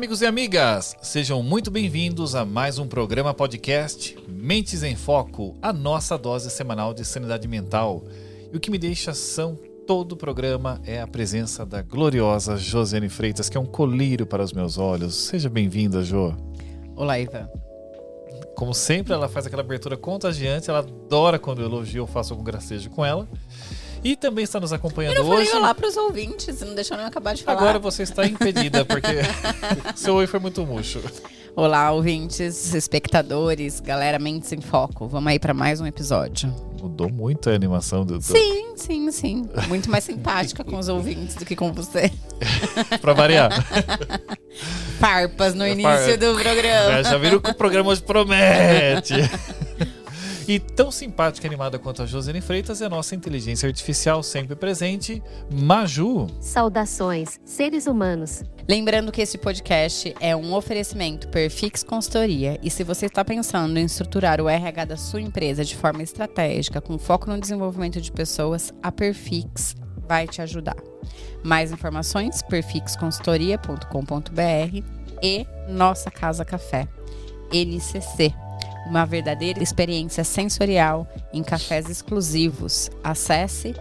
amigos e amigas! Sejam muito bem-vindos a mais um programa podcast Mentes em Foco, a nossa dose semanal de sanidade mental. E o que me deixa são todo o programa é a presença da gloriosa Josiane Freitas, que é um colírio para os meus olhos. Seja bem-vinda, Jo. Olá, Ivan. Como sempre, ela faz aquela abertura contagiante, ela adora quando eu elogio ou faço algum gracejo com ela. E também está nos acompanhando eu não hoje. falei olá para os ouvintes, não deixou nem acabar de falar. Agora você está impedida, porque seu oi foi muito murcho. Olá, ouvintes, espectadores, galera Mentes em Foco. Vamos aí para mais um episódio. Mudou muito a animação do. Sim, sim, sim. Muito mais simpática com os ouvintes do que com você. pra variar. Farpas no início do programa. É, já viram que o programa hoje promete. E tão simpática e animada quanto a Josiane Freitas é a nossa inteligência artificial sempre presente, Maju. Saudações, seres humanos. Lembrando que esse podcast é um oferecimento Perfix Consultoria e se você está pensando em estruturar o RH da sua empresa de forma estratégica, com foco no desenvolvimento de pessoas, a Perfix vai te ajudar. Mais informações, perfixconsultoria.com.br e Nossa Casa Café, NCC uma verdadeira experiência sensorial em cafés exclusivos. Acesse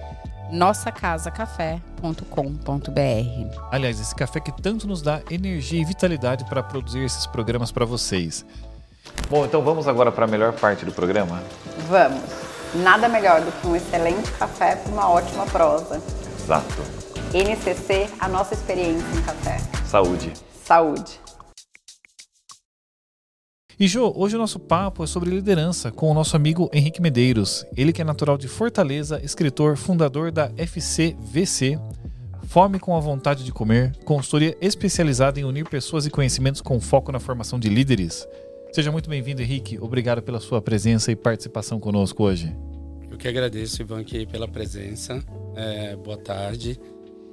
nossacasacafé.com.br. Aliás, esse café que tanto nos dá energia e vitalidade para produzir esses programas para vocês. Bom, então vamos agora para a melhor parte do programa? Vamos. Nada melhor do que um excelente café para uma ótima prosa. Exato. NCC, a nossa experiência em café. Saúde. Saúde. E Jo, hoje o nosso papo é sobre liderança com o nosso amigo Henrique Medeiros. Ele que é natural de Fortaleza, escritor, fundador da FCVC, Fome com a Vontade de Comer, consultoria especializada em unir pessoas e conhecimentos com foco na formação de líderes. Seja muito bem-vindo, Henrique. Obrigado pela sua presença e participação conosco hoje. Eu que agradeço, Ivan, aqui pela presença. É, boa tarde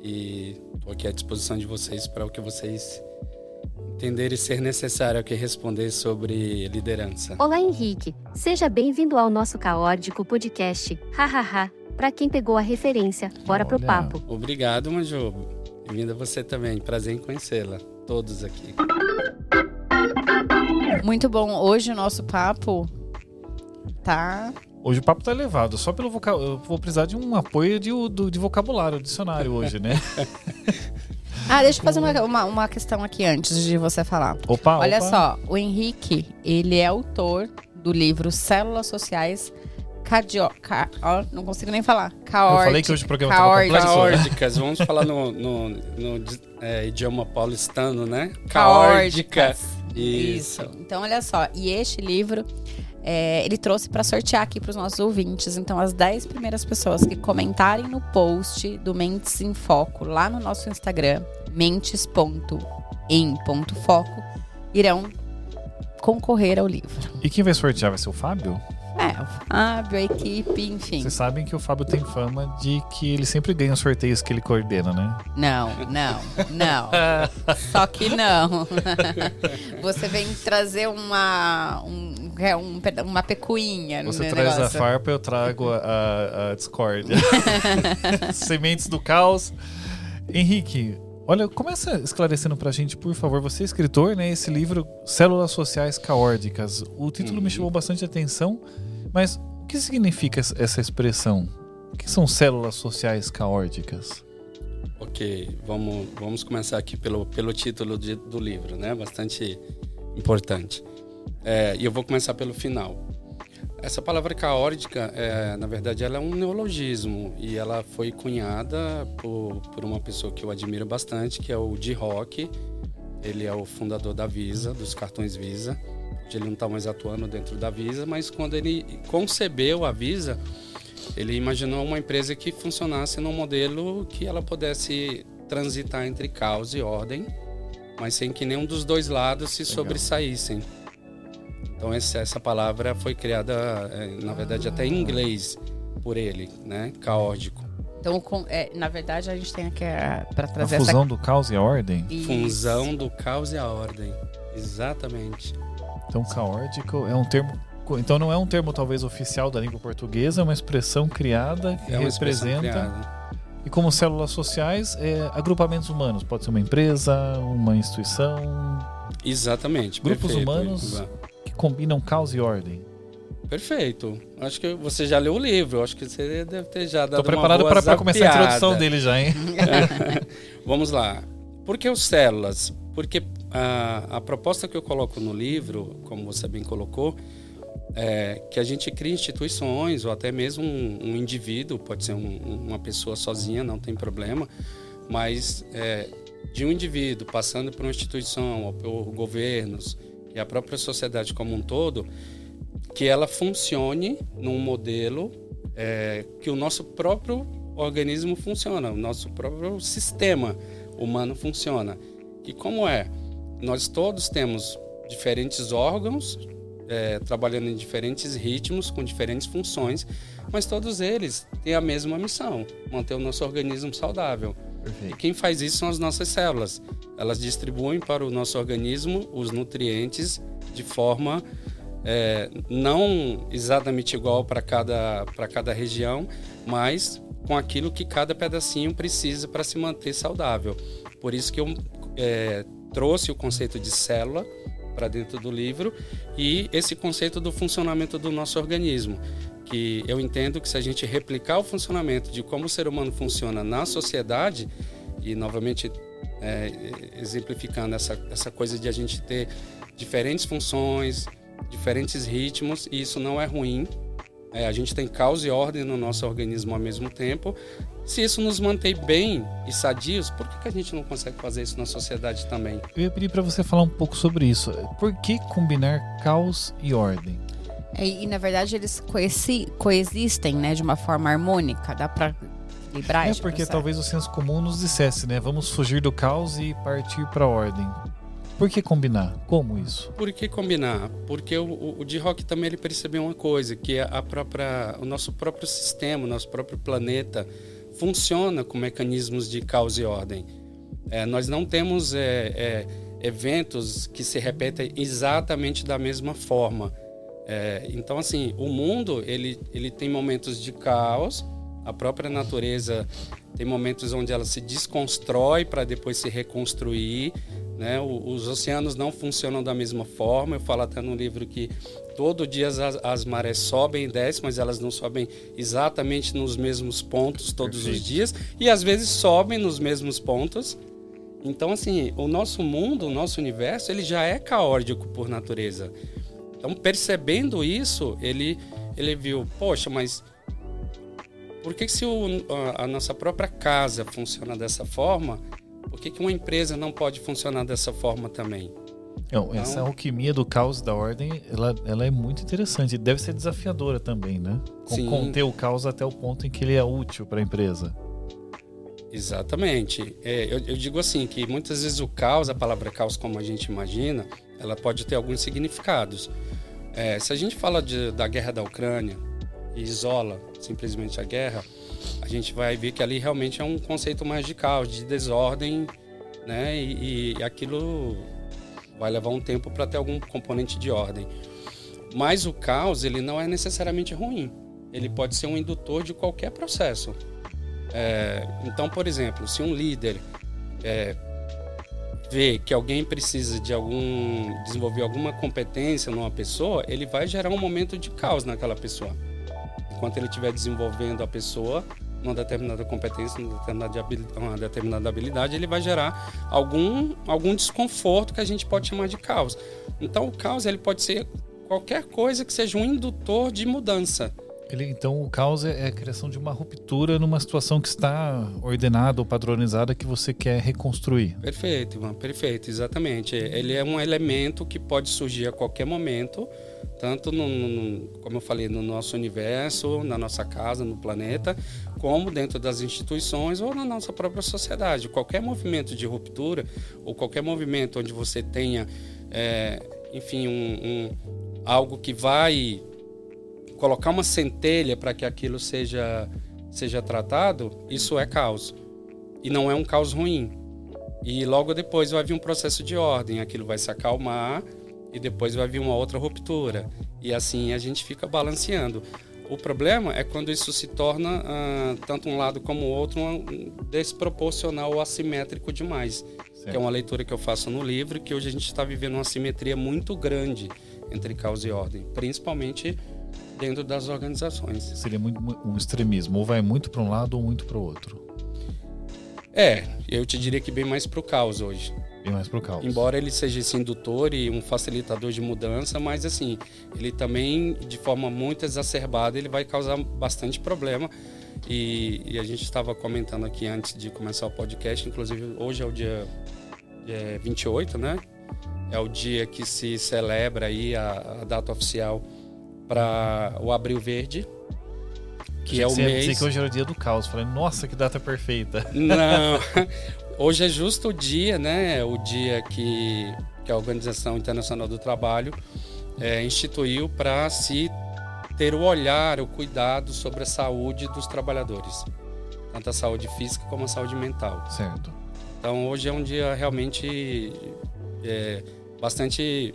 e estou aqui à disposição de vocês para o que vocês entender e ser necessário aqui responder sobre liderança. Olá, Henrique. Seja bem-vindo ao nosso caótico podcast. Hahaha. Para quem pegou a referência, bora Olha. pro papo. Obrigado, Manjo. Bem-vinda você também. Prazer em conhecê-la. Todos aqui. Muito bom. Hoje o nosso papo tá Hoje o papo tá elevado. Só pelo vocabulário. Eu vou precisar de um apoio de, de vocabulário, dicionário hoje, né? Ah, deixa eu fazer uma, uma, uma, questão aqui antes de você falar. Opa, Olha opa. só, o Henrique, ele é autor do livro Células Sociais Cardio... Car... Oh, não consigo nem falar. Caórdica. Eu falei que hoje o programa Caórdica. estava Caórdicas. Vamos falar no, no, no é, idioma paulistano, né? Caórdicas. Isso. Isso. Então, olha só. E este livro é, ele trouxe para sortear aqui para os nossos ouvintes. Então, as 10 primeiras pessoas que comentarem no post do Mentes em Foco, lá no nosso Instagram, mentes.em.foco, irão concorrer ao livro. E quem vai sortear vai ser o Fábio? É, o Fábio, a equipe, enfim. Vocês sabem que o Fábio tem fama de que ele sempre ganha os sorteios que ele coordena, né? Não, não, não. Só que não. Você vem trazer uma, um, um, uma pecuinha Você no traz negócio. a farpa, eu trago a, a, a discórdia. Sementes do caos. Henrique, Olha, começa esclarecendo pra gente, por favor. Você é escritor, né? Esse livro, Células Sociais Caórdicas. O título uhum. me chamou bastante atenção, mas o que significa essa expressão? O que são células sociais caórdicas? Ok, vamos, vamos começar aqui pelo, pelo título de, do livro, né? Bastante importante. É, e eu vou começar pelo final. Essa palavra caórdica, é, na verdade, ela é um neologismo e ela foi cunhada por, por uma pessoa que eu admiro bastante, que é o Di Rock. Ele é o fundador da Visa, dos cartões Visa. Ele não está mais atuando dentro da Visa, mas quando ele concebeu a Visa, ele imaginou uma empresa que funcionasse num modelo que ela pudesse transitar entre caos e ordem, mas sem que nenhum dos dois lados se Legal. sobressaíssem. Então essa, palavra foi criada, é, na verdade, até em inglês por ele, né? Caótico. Então, com, é, na verdade, a gente tem aqui para trazer a fusão essa... do caos e a ordem. Isso. Fusão do caos e a ordem, exatamente. Então, caótico é um termo então não é um termo talvez oficial da língua portuguesa, é uma expressão criada que é representa. Criada. E como células sociais, é, agrupamentos humanos. Pode ser uma empresa, uma instituição. Exatamente. Grupos perfeito, humanos Ivan. Combinam caos e ordem. Perfeito. Acho que você já leu o livro. Acho que você deve ter já dado uma preparado para, começar a introdução dele já, hein? Vamos lá. Por que os células? Porque a, a proposta que eu coloco no livro, como você bem colocou, é que a gente cria instituições ou até mesmo um, um indivíduo, pode ser um- uma pessoa sozinha, não tem problema, mas é, de um indivíduo passando por uma instituição ou por governos e a própria sociedade como um todo, que ela funcione num modelo é, que o nosso próprio organismo funciona, o nosso próprio sistema humano funciona. E como é? Nós todos temos diferentes órgãos é, trabalhando em diferentes ritmos, com diferentes funções, mas todos eles têm a mesma missão: manter o nosso organismo saudável. E quem faz isso são as nossas células. Elas distribuem para o nosso organismo os nutrientes de forma é, não exatamente igual para cada, cada região, mas com aquilo que cada pedacinho precisa para se manter saudável. Por isso que eu é, trouxe o conceito de célula para dentro do livro e esse conceito do funcionamento do nosso organismo, que eu entendo que se a gente replicar o funcionamento de como o ser humano funciona na sociedade e novamente é, exemplificando essa, essa coisa de a gente ter diferentes funções, diferentes ritmos, e isso não é ruim. É, a gente tem causa e ordem no nosso organismo ao mesmo tempo. Se isso nos mantém bem e sadios, por que, que a gente não consegue fazer isso na sociedade também? Eu ia pedir para você falar um pouco sobre isso. Por que combinar caos e ordem? E, e, na verdade eles coexi- coexistem, né, de uma forma harmônica. Dá pra equilibrar É esse porque talvez o senso comum nos dissesse, né? Vamos fugir do caos e partir para a ordem. Por que combinar? Como isso? Por que combinar? Porque o, o, o D-Rock também ele percebeu uma coisa, que a própria, o nosso próprio sistema, o nosso próprio planeta funciona com mecanismos de causa e ordem. É, nós não temos é, é, eventos que se repetem exatamente da mesma forma. É, então, assim, o mundo ele, ele tem momentos de caos, a própria natureza tem momentos onde ela se desconstrói para depois se reconstruir. Né? Os oceanos não funcionam da mesma forma. Eu falo até no livro que todo dia as, as marés sobem e descem, mas elas não sobem exatamente nos mesmos pontos todos os Perfeito. dias. E às vezes sobem nos mesmos pontos. Então, assim, o nosso mundo, o nosso universo, ele já é caótico por natureza. Então, percebendo isso, ele, ele viu, poxa, mas por que, que se o- a, a nossa própria casa funciona dessa forma, por que, que uma empresa não pode funcionar dessa forma também? Não, essa alquimia do caos e da ordem, ela, ela é muito interessante. Deve ser desafiadora também, né? Com-. Conter o caos até o ponto em que ele é útil para a empresa. Exatamente. É, eu, eu digo assim que muitas vezes o caos, a palavra caos como a gente imagina, ela pode ter alguns significados. É, se a gente fala de- da guerra da Ucrânia e isola simplesmente a guerra, a gente vai ver que ali realmente é um conceito mais de caos, de desordem, né? E, e aquilo vai levar um tempo para ter algum componente de ordem. Mas o caos, ele não é necessariamente ruim. Ele pode ser um indutor de qualquer processo. É, então, por exemplo, se um líder é, vê que alguém precisa de algum desenvolver alguma competência numa pessoa, ele vai gerar um momento de caos naquela pessoa. Enquanto ele estiver desenvolvendo a pessoa numa determinada competência, uma determinada habilidade, ele vai gerar algum algum desconforto que a gente pode chamar de caos. Então, o caos ele pode ser qualquer coisa que seja um indutor de mudança. Ele, então, o caos é é a criação de uma ruptura numa situação que está ordenada ou padronizada que você quer reconstruir. Perfeito, Ivan, perfeito, exatamente. Ele é um elemento que pode surgir a qualquer momento, tanto no, no- como eu falei, no nosso universo, na nossa casa, no planeta, como dentro das instituições ou na nossa própria sociedade. Qualquer movimento de ruptura ou qualquer movimento onde você tenha, é, enfim, um, um- algo que vai colocar uma centelha para que aquilo seja seja tratado, isso é caos. E não é um caos ruim. E logo depois vai vir um processo de ordem, aquilo vai se acalmar e depois vai vir uma outra ruptura. E assim a gente fica balanceando. o problema é quando isso se torna, uh, tanto um lado como o outro, um, desproporcional ou assimétrico demais. Certo. Que é uma leitura que eu faço no livro, que hoje a gente está vivendo uma assimetria muito grande entre causa e ordem, principalmente dentro das organizações. Seria muito um extremismo, ou vai muito para um lado ou muito para o outro. É, eu te diria que bem mais para o caos hoje. Bem mais para o caos. Embora ele seja esse indutor e um facilitador de mudança, mas assim, ele também, de forma muito exacerbada, ele vai causar bastante problema. E, e a gente estava comentando aqui antes de começar o podcast, inclusive hoje é o dia é, 28, né? É o dia que se celebra aí a, a data oficial para o Abril Verde, que é o mês. Dizer que hoje era o dia do caos. Falei, nossa, que data perfeita. Não. Hoje é justo o dia, né? O dia que, que a Organização Internacional do Trabalho é, instituiu para se ter o olhar, o cuidado sobre a saúde dos trabalhadores, tanto a saúde física como a saúde mental. Certo. Então hoje é um dia realmente é, bastante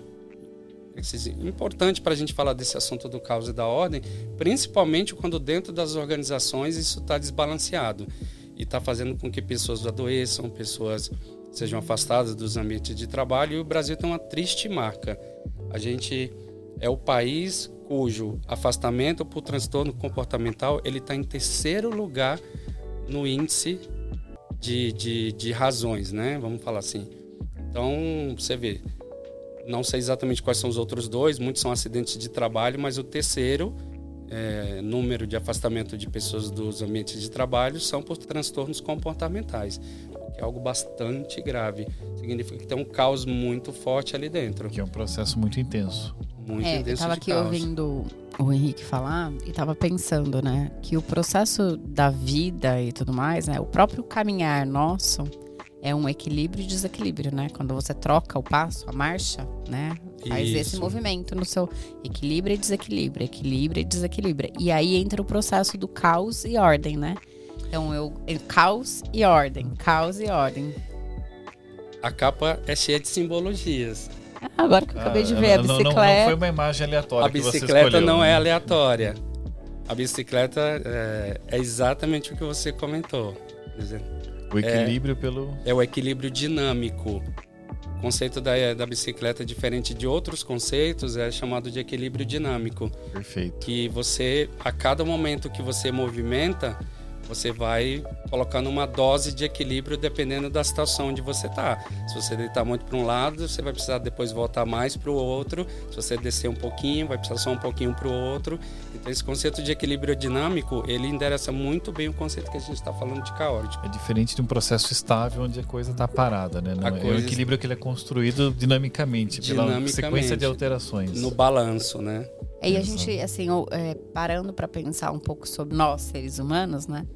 importante para a gente falar desse assunto do caos e da ordem, principalmente quando dentro das organizações isso está desbalanceado e está fazendo com que pessoas adoeçam, pessoas sejam afastadas dos ambientes de trabalho. E o Brasil tem uma triste marca. A gente é o país cujo afastamento por transtorno comportamental ele está em terceiro lugar no índice de, de, de razões, né? Vamos falar assim. Então, você vê, não sei exatamente quais são os outros dois, muitos são acidentes de trabalho, mas o terceiro é, número de afastamento de pessoas dos ambientes de trabalho são por transtornos comportamentais, que é algo bastante grave. Significa que tem um caos muito forte ali dentro. Que é um processo muito intenso. Muito é, intenso. Eu estava aqui caos. ouvindo o Henrique falar e estava pensando, né, que o processo da vida e tudo mais, né, o próprio caminhar nosso é um equilíbrio e desequilíbrio, né? Quando você troca o passo, a marcha, né? Faz Isso. esse movimento no seu equilíbrio e desequilíbrio, equilíbrio e desequilíbrio. E aí entra o processo do caos e ordem, né? Então eu, eu caos e ordem, caos e ordem. A capa é cheia de simbologias. Ah, agora que eu acabei de ah, ver a bicicleta. Não, não, não, foi uma imagem aleatória. A bicicleta escolheu, não né? é aleatória. A bicicleta é, é, exatamente o que você comentou. O equilíbrio é, pelo. É o equilíbrio dinâmico. O conceito da, da bicicleta, diferente de outros conceitos, é chamado de equilíbrio dinâmico. Perfeito. Que você, a cada momento que você movimenta, você vai colocando uma dose de equilíbrio dependendo da situação onde você está. Se você deitar muito para um lado, você vai precisar depois voltar mais para o outro. Se você descer um pouquinho, vai precisar só um pouquinho para o outro. Então esse conceito de equilíbrio dinâmico, ele endereça muito bem o conceito que a gente está falando de caótico. É diferente de um processo estável onde a coisa está parada, né? Não, é coisa... um equilíbrio que ele é construído dinamicamente, dinamicamente, pela sequência de alterações. No balanço, né? E a gente, assim, é, parando para pensar um pouco sobre nós, seres humanos, né?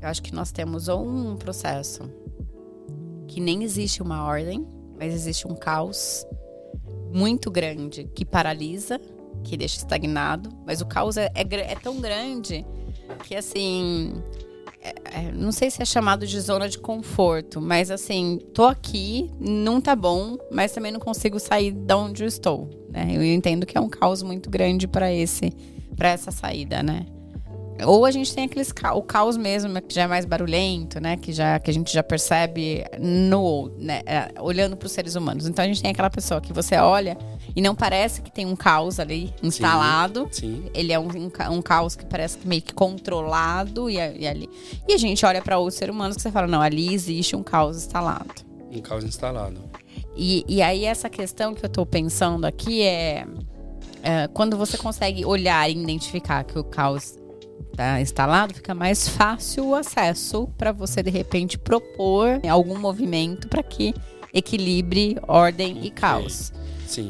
Eu acho que nós temos ou um processo que nem existe uma ordem, mas existe um caos muito grande que paralisa, que deixa estagnado. Mas o caos é, é, é tão grande que, assim, é, é, não sei se é chamado de zona de conforto, mas assim, tô aqui, não tá bom, mas também não consigo sair de onde eu estou, né? Eu entendo que é um caos muito grande para esse, para essa saída, né? Ou a gente tem aqueles o caos mesmo, que já é mais barulhento, né? Que, já, que a gente já percebe no, né? É, olhando para os seres humanos. Então a gente tem aquela pessoa que você olha e não parece que tem um caos ali instalado. Sim, sim. Ele é um, um, um, caos que parece meio que controlado e, e ali. E a gente olha para outros seres humanos que você fala, não, ali existe um caos instalado. Um caos instalado. E, e aí essa questão que eu estou pensando aqui é, é quando você consegue olhar e identificar que o caos tá instalado, fica mais fácil o acesso para você de repente propor algum movimento para que equilibre ordem okay. e caos. Sim.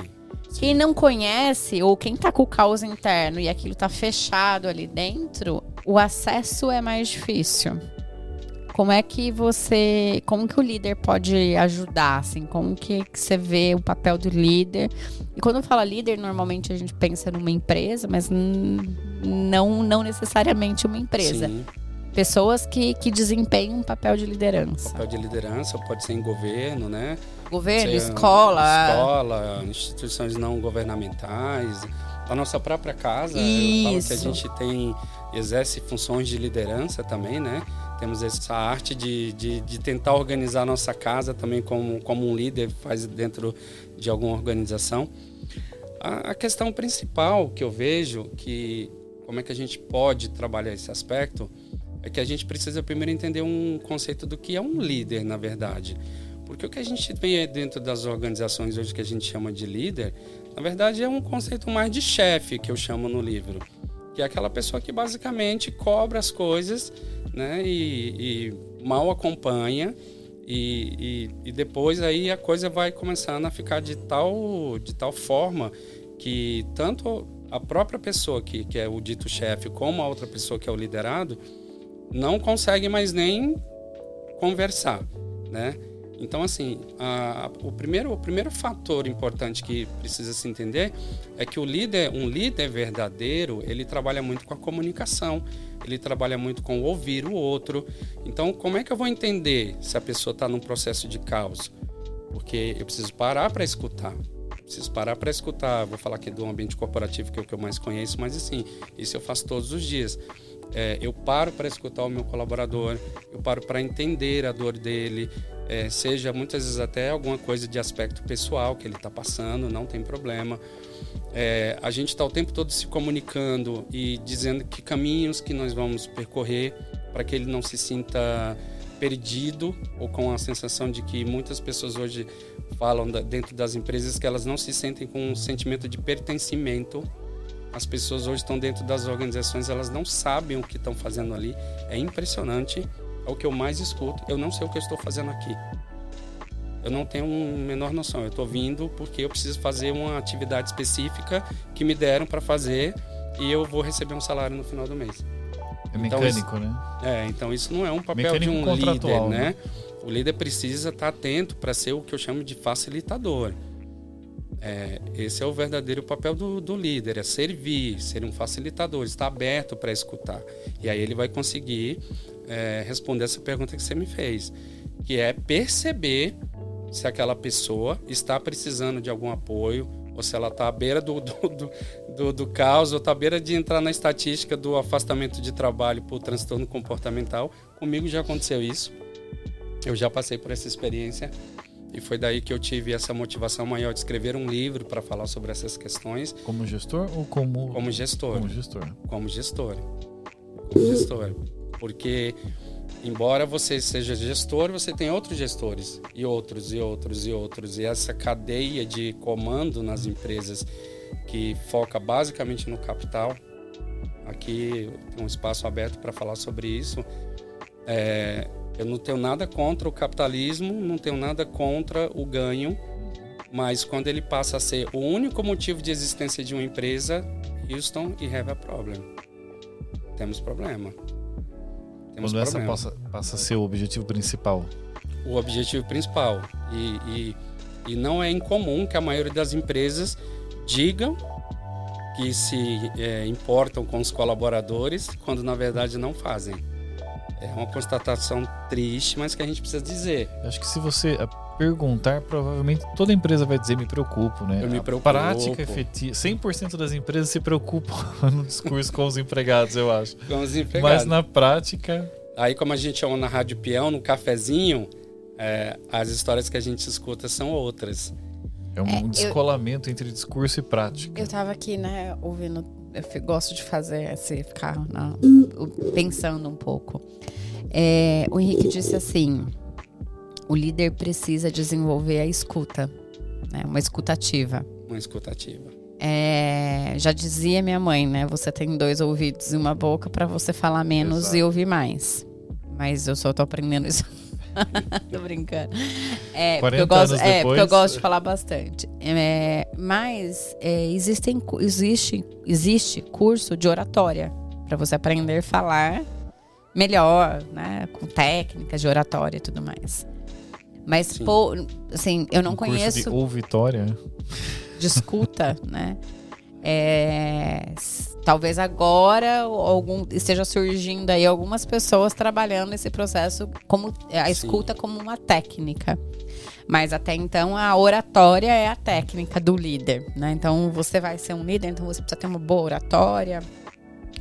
Quem não conhece ou quem tá com o caos interno e aquilo tá fechado ali dentro, o acesso é mais difícil. Como é que você, como que o líder pode ajudar, assim? Como que, que você vê o papel do líder? E quando fala líder, normalmente a gente pensa numa empresa, mas não, não necessariamente uma empresa. Sim. Pessoas que, que desempenham um papel de liderança. Papel de liderança pode ser em governo, né? Governo, escola. Escola, instituições não governamentais, da nossa própria casa. Eu falo que a gente tem exerce funções de liderança também, né? Temos essa arte de, de, de, tentar organizar a nossa casa também como, como um líder faz dentro de alguma organização. A, a questão principal que eu vejo que como é que a gente pode trabalhar esse aspecto é que a gente precisa primeiro entender um conceito do que é um líder, na verdade. Porque o que a gente vê dentro das organizações hoje que a gente chama de líder, na verdade é um conceito mais de chefe que eu chamo no livro. Que é aquela pessoa que basicamente cobra as coisas né, e, e mal acompanha e, e, e, depois aí a coisa vai começando a ficar de tal, de tal forma que tanto a própria pessoa que, que é o dito chefe como a outra pessoa que é o liderado não consegue mais nem conversar, né? Então, assim, a, o, primeiro, o primeiro fator importante que precisa se entender é que o líder, um líder verdadeiro, ele trabalha muito com a comunicação, ele trabalha muito com ouvir o outro. Então, como é que eu vou entender se a pessoa está num processo de caos? Porque eu preciso parar para escutar. Preciso parar para escutar. Vou falar aqui do ambiente corporativo, que é o que eu mais conheço, mas assim, isso eu faço todos os dias. É, eu paro para escutar o meu colaborador, eu paro para entender a dor dele, é, seja muitas vezes até alguma coisa de aspecto pessoal que ele está passando, não tem problema. É, a gente está o tempo todo se comunicando e dizendo que caminhos que nós vamos percorrer para que ele não se sinta perdido ou com a sensação de que muitas pessoas hoje falam da, dentro das empresas que elas não se sentem com um sentimento de pertencimento. As pessoas hoje estão dentro das organizações, elas não sabem o que estão fazendo ali. É impressionante é o que eu mais escuto. Eu não sei o que eu estou fazendo aqui. Eu não tenho a menor noção. Eu estou vindo porque eu preciso fazer uma atividade específica que me deram para fazer e eu vou receber um salário no final do mês. É então, mecânico, isso, né? É, então isso não é um papel mecânico de um líder, né? né? O líder precisa estar tá atento para ser o que eu chamo de facilitador. É, esse é o verdadeiro papel do, do, líder, é servir, ser um facilitador, estar aberto para escutar. E aí ele vai conseguir é, responder essa pergunta que você me fez, que é perceber se aquela pessoa está precisando de algum apoio, ou se ela está à beira do, do, do, do, do caos, ou está à beira de entrar na estatística do afastamento de trabalho por transtorno comportamental. Comigo já aconteceu isso. Eu já passei por essa experiência. E foi daí que eu tive essa motivação maior de escrever um livro para falar sobre essas questões. Como gestor ou como. Como gestor. Como gestor. Como gestor. Como gestor. Porque, embora você seja gestor, você tem outros gestores, e outros, e outros, e outros. E essa cadeia de comando nas empresas que foca basicamente no capital, aqui tem um espaço aberto para falar sobre isso. É, eu não tenho nada contra o capitalismo, não tenho nada contra o ganho, mas quando ele passa a ser o único motivo de existência de uma empresa, Houston, e have a problem. Temos problema. Temos Quando essa passa, passa a ser o objetivo principal. O objetivo principal. E, e, e não é incomum que a maioria das empresas digam que se é, importam com os colaboradores, quando na verdade não fazem. É uma constatação triste, mas que a gente precisa dizer. Acho que se você perguntar, provavelmente toda empresa vai dizer me preocupo, né? Eu me preocupo. A prática efetiva, 100% das empresas se preocupam no discurso com os empregados, eu acho. Com os empregados. Mas na prática... Aí como a gente chama na Rádio Peão, no cafezinho, é, as histórias que a gente escuta são outras. É um é, descolamento eu, entre discurso e prática. Eu tava aqui, né, ouvindo, eu gosto de fazer assim, ficar na, pensando um pouco. É, o Henrique disse assim: o líder precisa desenvolver a escuta, né? uma escutativa. Uma escutativa. É, já dizia minha mãe, né? Você tem dois ouvidos e uma boca para você falar menos Exato. e ouvir mais. Mas eu só tô aprendendo isso. tô brincando. É, porque eu, gosto, é porque eu gosto de falar bastante. É, mas é, existem, existe, existe curso de oratória para você aprender a falar melhor, né? Com técnicas de oratória e tudo mais. Mas, pô, assim, eu não um conheço. Curso de ou Vitória. De escuta, né? É, talvez agora algum, esteja surgindo aí algumas pessoas trabalhando esse processo como a escuta Sim. como uma técnica. Mas até então a oratória é a técnica do líder, né? Então você vai ser um líder, então você precisa ter uma boa oratória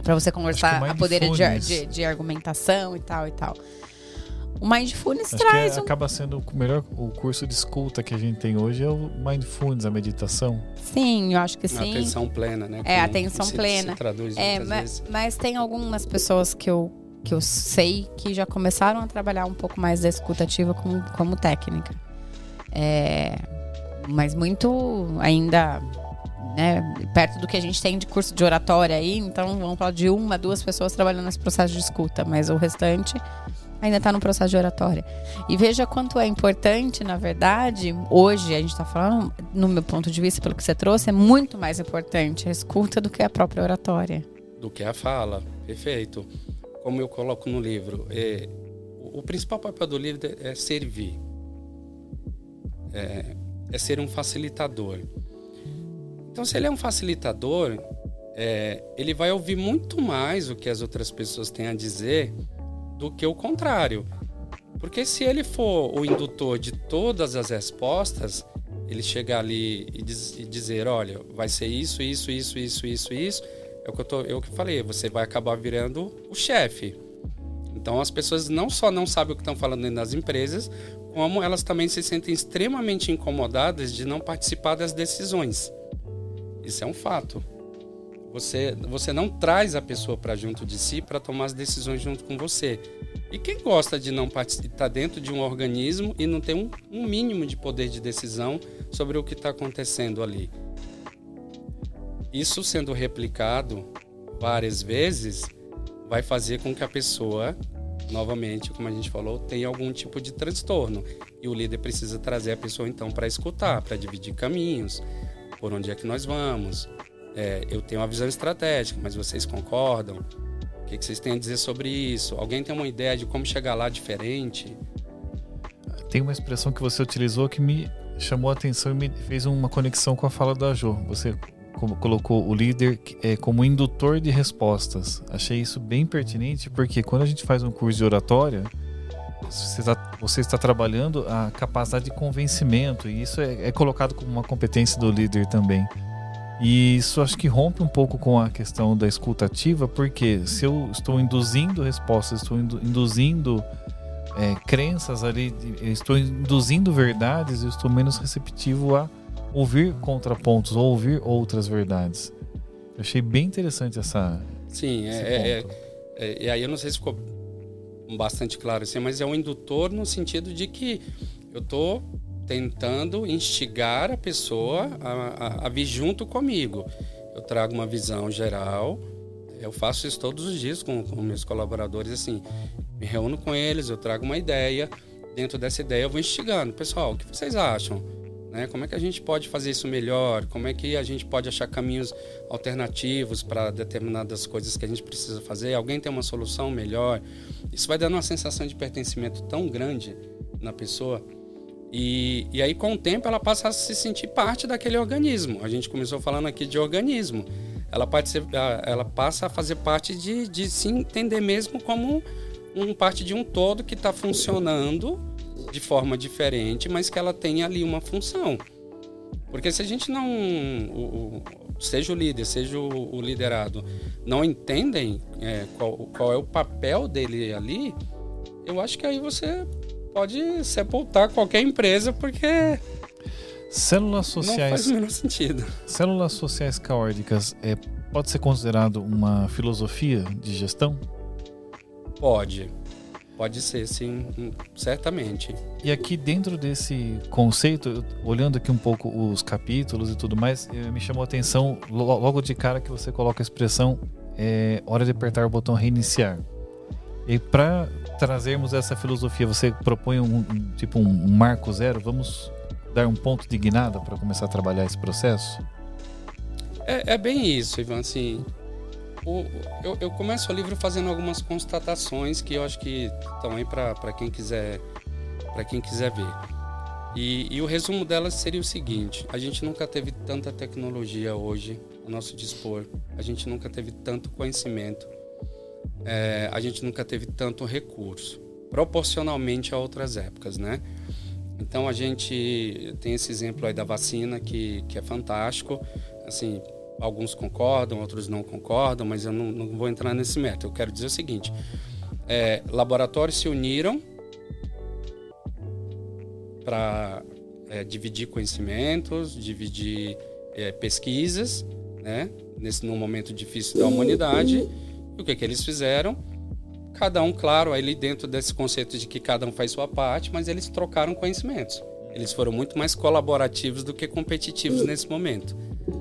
para você conversar, a poder de, de, de, argumentação e tal e tal. O Mindfulness Acho traz. Que um... acaba sendo o melhor o curso de escuta que a gente tem hoje é o Mindfulness, a meditação. Sim, eu acho que sim. Atenção plena, né? É, atenção se, plena. Se traduz é, mas, mas tem algumas pessoas que eu que eu sei que já começaram a trabalhar um pouco mais da escutativa como, como técnica. É, mas muito ainda né, perto do que a gente tem de curso de oratória aí, então vamos falar de uma, duas pessoas trabalhando nesse processo de escuta, mas o restante ainda está no processo de oratória. E veja quanto é importante, na verdade, hoje a gente está falando, no meu ponto de vista, pelo que você trouxe, é muito mais importante a escuta do que a própria oratória. Do que a fala, perfeito como eu coloco no livro, é, o, principal papel do líder é servir, é, é, ser um facilitador. Então, se ele é um facilitador, é, ele vai ouvir muito mais o que as outras pessoas têm a dizer do que o contrário. Porque se ele for o indutor de todas as respostas, ele chegar ali e, diz, e dizer, olha, vai ser isso, isso, isso, isso, isso, isso é o que eu, tô, eu que falei, você vai acabar virando o chefe. Então as pessoas não só não sabem o que estão falando dentro das empresas, como elas também se sentem extremamente incomodadas de não participar das decisões. Isso é um fato. Você, você não traz a pessoa para junto de si para tomar as decisões junto com você. E quem gosta de não estar dentro de um organismo e não ter um, um mínimo de poder de decisão sobre o que está acontecendo ali? Isso sendo replicado várias vezes vai fazer com que a pessoa, novamente, como a gente falou, tenha algum tipo de transtorno. E o líder precisa trazer a pessoa então para escutar, para dividir caminhos, por onde é que nós vamos. É, eu tenho uma visão estratégica, mas vocês concordam? O que, vocês têm a dizer sobre isso? Alguém tem uma ideia de como chegar lá diferente? Tem uma expressão que você utilizou que me chamou a atenção e me fez uma conexão com a fala da Jo. Você colocou o líder é, como indutor de respostas. Achei isso bem pertinente porque quando a gente faz um curso de oratória, você está, você está trabalhando a capacidade de convencimento e isso é, é, colocado como uma competência do líder também. E isso acho que rompe um pouco com a questão da escutativa, porque se eu estou induzindo respostas, estou induzindo é, crenças ali, estou induzindo verdades, eu estou menos receptivo a ouvir contrapontos ou ouvir outras verdades. Eu achei bem interessante essa. Sim, é, é, é, E aí eu não sei se ficou bastante claro assim, mas é um indutor no sentido de que eu estou tentando instigar a pessoa a, a, a, vir junto comigo. Eu trago uma visão geral, eu faço isso todos os dias com, com meus colaboradores, assim, me reúno com eles, eu trago uma ideia, dentro dessa ideia eu vou instigando. Pessoal, o que vocês acham? Né? Como é que a gente pode fazer isso melhor? Como é que a gente pode achar caminhos alternativos para determinadas coisas que a gente precisa fazer? Alguém tem uma solução melhor? Isso vai dando uma sensação de pertencimento tão grande na pessoa. E, e aí, com o tempo, ela passa a se sentir parte daquele organismo. A gente começou falando aqui de organismo. Ela, ser, ela passa a fazer parte de, de se entender mesmo como um parte de um todo que está funcionando de forma diferente, mas que ela tenha ali uma função. Porque se a gente não, o, o, seja o líder, seja o, o liderado, não entendem é, qual, qual é o papel dele ali, eu acho que aí você pode sepultar qualquer empresa, porque Células sociais. Não faz o menor sentido. Células sociais caóticas é, pode ser considerado uma filosofia de gestão? Pode. Pode ser, sim, certamente. E aqui dentro desse conceito, olhando aqui um pouco os capítulos e tudo mais, eh, me chamou a atenção logo de cara que você coloca a expressão é, hora de apertar o botão reiniciar. E para trazermos essa filosofia, você propõe um, um tipo um, um marco zero? Vamos dar um ponto de guinada para começar a trabalhar esse processo? É, é bem isso, Ivan. Assim, o, eu, eu, começo o livro fazendo algumas constatações que eu acho que estão aí para quem quiser para quem quiser ver. E, e, o resumo delas seria o seguinte: a gente nunca teve tanta tecnologia hoje ao nosso dispor, a gente nunca teve tanto conhecimento, é, a gente nunca teve tanto recurso, proporcionalmente a outras épocas, né? Então a gente tem esse exemplo aí da vacina que, que é fantástico. Assim, alguns concordam, outros não concordam, mas eu não, não vou entrar nesse método. Eu quero dizer o seguinte: é, laboratórios se uniram para é, dividir conhecimentos, dividir é, pesquisas, né? Nesse num momento difícil da humanidade. E o que que eles fizeram? Cada um, claro, ali dentro desse conceito de que cada um faz sua parte, mas eles trocaram conhecimentos. Eles foram muito mais colaborativos do que competitivos nesse momento.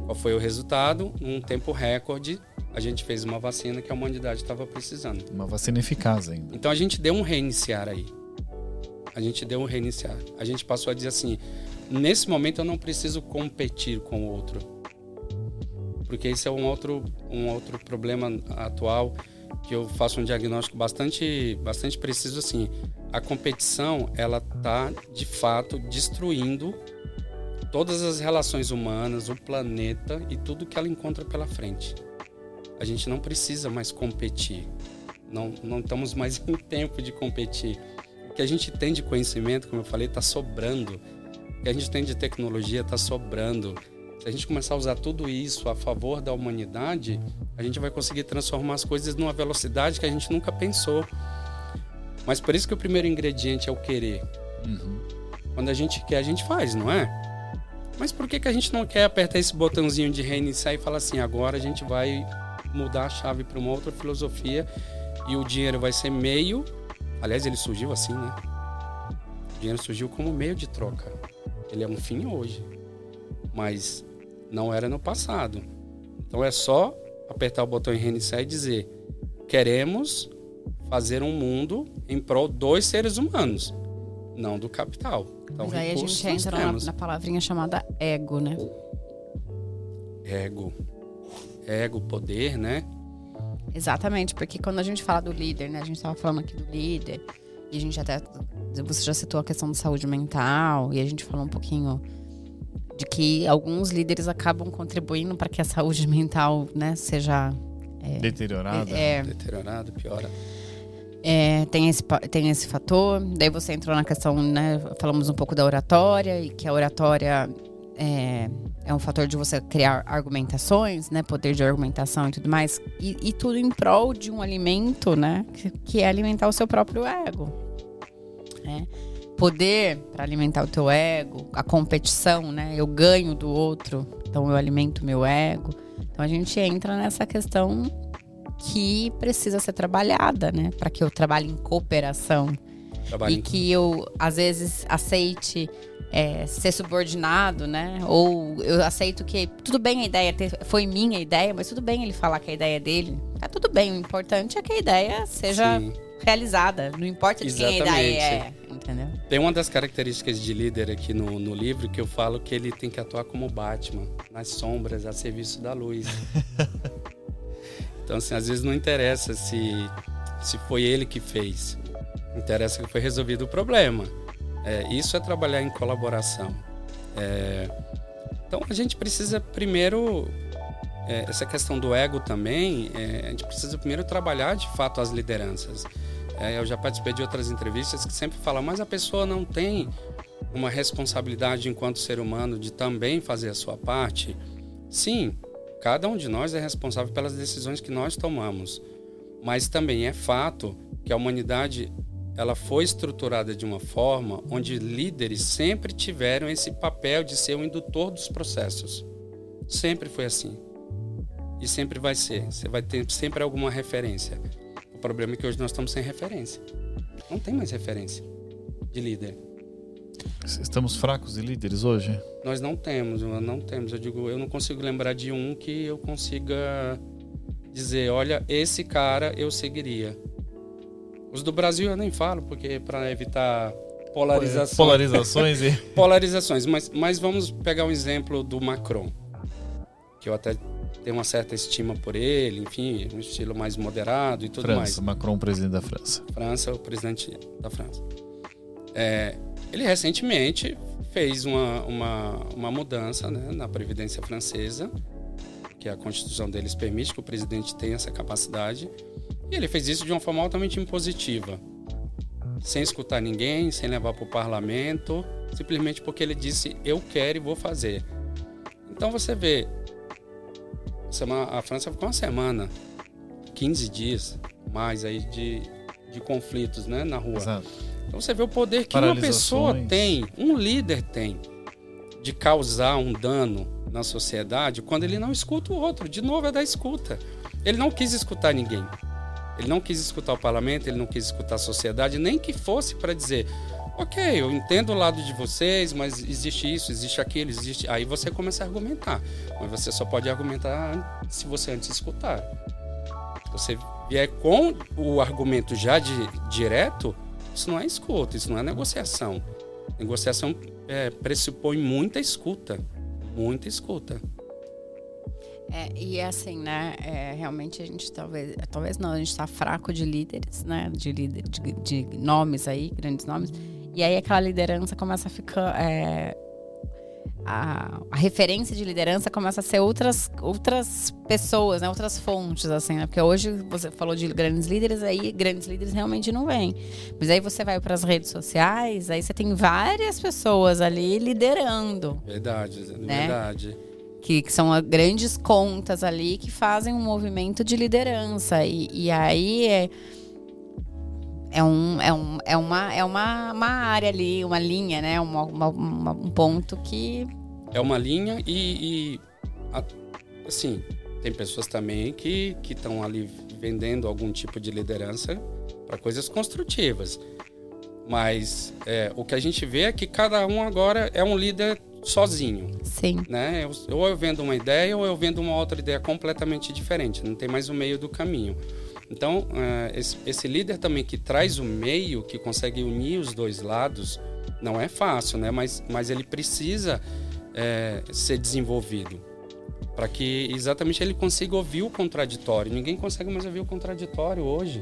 Qual foi o resultado? Num tempo recorde, a gente fez uma vacina que a humanidade estava precisando. Uma vacina eficaz ainda. Então a gente deu um reiniciar aí. A gente deu um reiniciar. A gente passou a dizer assim: nesse momento eu não preciso competir com o outro. Porque esse é um outro, um outro problema atual que eu faço um diagnóstico bastante, bastante preciso assim. A competição, ela tá de fato destruindo todas as relações humanas, o planeta e tudo que ela encontra pela frente. A gente não precisa mais competir. Não, não estamos mais em tempo de competir. O que a gente tem de conhecimento, como eu falei, está sobrando. O que a gente tem de tecnologia está sobrando. Se a gente começar a usar tudo isso a favor da humanidade, a gente vai conseguir transformar as coisas numa velocidade que a gente nunca pensou. Mas por isso que o primeiro ingrediente é o querer. Uhum. Quando a gente quer, a gente faz, não é? Mas por que, que a gente não quer apertar esse botãozinho de reiniciar e falar assim, agora a gente vai mudar a chave para uma outra filosofia e o dinheiro vai ser meio. Aliás, ele surgiu assim, né? O dinheiro surgiu como meio de troca. Ele é um fim hoje. Mas não era no passado. Então é só apertar o botão em reiniciar e dizer: queremos fazer um mundo em prol dos seres humanos, não do capital. Então, Mas aí a gente entra na, na, palavrinha chamada ego, né? Ego. Ego, poder, né? Exatamente, porque quando a gente fala do líder, né? A gente estava falando aqui do líder, e a gente até. Você já citou a questão da saúde mental, e a gente falou um pouquinho de que alguns líderes acabam contribuindo para que a saúde mental né, seja é, deteriorada. É, deteriorada, piora. É, tem, esse, tem esse fator. Daí você entrou na questão, né? Falamos um pouco da oratória e que a oratória é, é um fator de você criar argumentações, né? Poder de argumentação e tudo mais. E, e tudo em prol de um alimento, né? Que, que é alimentar o seu próprio ego. Né? Poder para alimentar o teu ego, a competição, né? Eu ganho do outro, então eu alimento meu ego. Então a gente entra nessa questão que precisa ser trabalhada, né? Para que eu trabalhe em cooperação Trabalho e que eu às vezes aceite é, ser subordinado, né? Ou eu aceito que tudo bem a ideia foi minha ideia, mas tudo bem ele falar que a ideia é dele. Tá tudo bem. O importante é que a ideia seja Sim. Realizada. Não importa de Exatamente. quem a ideia é entendeu? Tem uma das características de líder aqui no, no livro que eu falo que ele tem que atuar como Batman, nas sombras, a serviço da luz. então, assim, às vezes não interessa se, se foi ele que fez. Interessa que foi resolvido o problema. É, isso é trabalhar em colaboração. É, então, a gente precisa primeiro é, essa questão do ego também, é, a gente precisa primeiro trabalhar de fato as lideranças. É, eu já participei de outras entrevistas que sempre falam, mas a pessoa não tem uma responsabilidade enquanto ser humano de também fazer a sua parte? Sim, cada um de nós é responsável pelas decisões que nós tomamos. Mas também é fato que a humanidade ela foi estruturada de uma forma onde líderes sempre tiveram esse papel de ser o indutor dos processos. Sempre foi assim. E sempre vai ser. Você vai ter sempre alguma referência problema é que hoje nós estamos sem referência. Não tem mais referência de líder. Estamos fracos de líderes hoje? Nós não temos, não temos. Eu digo, eu não consigo lembrar de um que eu consiga dizer, olha, esse cara eu seguiria. Os do Brasil eu nem falo, porque para evitar polarizações. Polarizações e polarizações, mas mas vamos pegar um exemplo do Macron, que eu até tem uma certa estima por ele, enfim, um estilo mais moderado e tudo França, mais. Macron, presidente da França. França, o presidente da França. É, ele recentemente fez uma, uma, uma mudança né, na Previdência Francesa, que a Constituição deles permite que o presidente tenha essa capacidade, e ele fez isso de uma forma altamente impositiva. sem escutar ninguém, sem levar para o parlamento, simplesmente porque ele disse eu quero e vou fazer. Então você vê, a França ficou uma semana, 15 dias mais aí de, de conflitos né, na rua. Exato. Então você vê o poder que uma pessoa tem, um líder tem, de causar um dano na sociedade quando ele não escuta o outro. De novo, é da escuta. Ele não quis escutar ninguém. Ele não quis escutar o parlamento, ele não quis escutar a sociedade, nem que fosse para dizer: ok, eu entendo o lado de vocês, mas existe isso, existe aquilo, existe. Aí você começa a argumentar. Mas você só pode argumentar se você antes escutar. Se você vier com o argumento já de, direto, isso não é escuta, isso não é negociação. Negociação é, pressupõe muita escuta. Muita escuta. É, e assim, né? É, realmente a gente talvez, talvez não, a gente está fraco de líderes, né? De líder, de, de, nomes aí, grandes nomes. E aí aquela liderança começa a ficar. É, a, a, referência de liderança começa a ser outras, outras pessoas, né? outras fontes, assim, né? Porque hoje você falou de grandes líderes, aí grandes líderes realmente não vêm. Mas aí você vai para as redes sociais, aí você tem várias pessoas ali liderando. Verdade, né? verdade que, que, são grandes contas ali que fazem um movimento de liderança. E, e aí é, é, um, é, um, é, uma, é uma, uma área ali, uma linha, né? Uma, uma, uma um ponto que. É uma linha e, e assim, tem pessoas também que estão ali vendendo algum tipo de liderança para coisas construtivas. Mas é, o que a gente vê é que cada um agora é um líder sozinho. Sim. Né? Ou eu vendo uma ideia ou eu vendo uma outra ideia completamente diferente. Não tem mais o meio do caminho. Então, esse, esse, líder também que traz o meio, que consegue unir os dois lados, não é fácil, né? Mas, mas ele precisa é, ser desenvolvido para que exatamente ele consiga ouvir o contraditório. Ninguém consegue mais ouvir o contraditório hoje.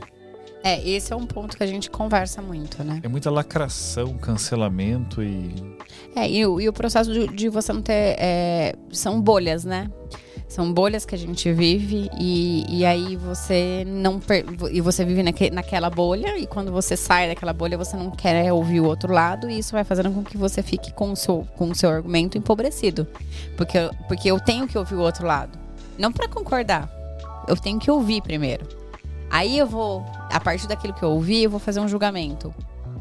É, esse é um ponto que a gente conversa muito, né? É muita lacração, cancelamento e. É, e, e o processo de, de você não ter. É, são bolhas, né? São bolhas que a gente vive e, e aí você não per, e você vive naque, naquela bolha e quando você sai daquela bolha você não quer ouvir o outro lado e isso vai fazendo com que você fique com o seu, com o seu argumento empobrecido. Porque, porque eu tenho que ouvir o outro lado. Não para concordar. Eu tenho que ouvir primeiro. Aí eu vou, a partir daquilo que eu ouvi, eu vou fazer um julgamento.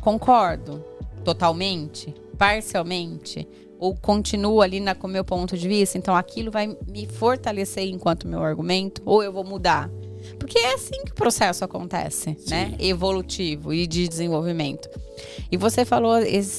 Concordo totalmente, parcialmente, ou continuo ali na, com o meu ponto de vista, então aquilo vai me fortalecer enquanto meu argumento, ou eu vou mudar. Porque é assim que o processo acontece, Sim. né? Evolutivo e de desenvolvimento. E você falou,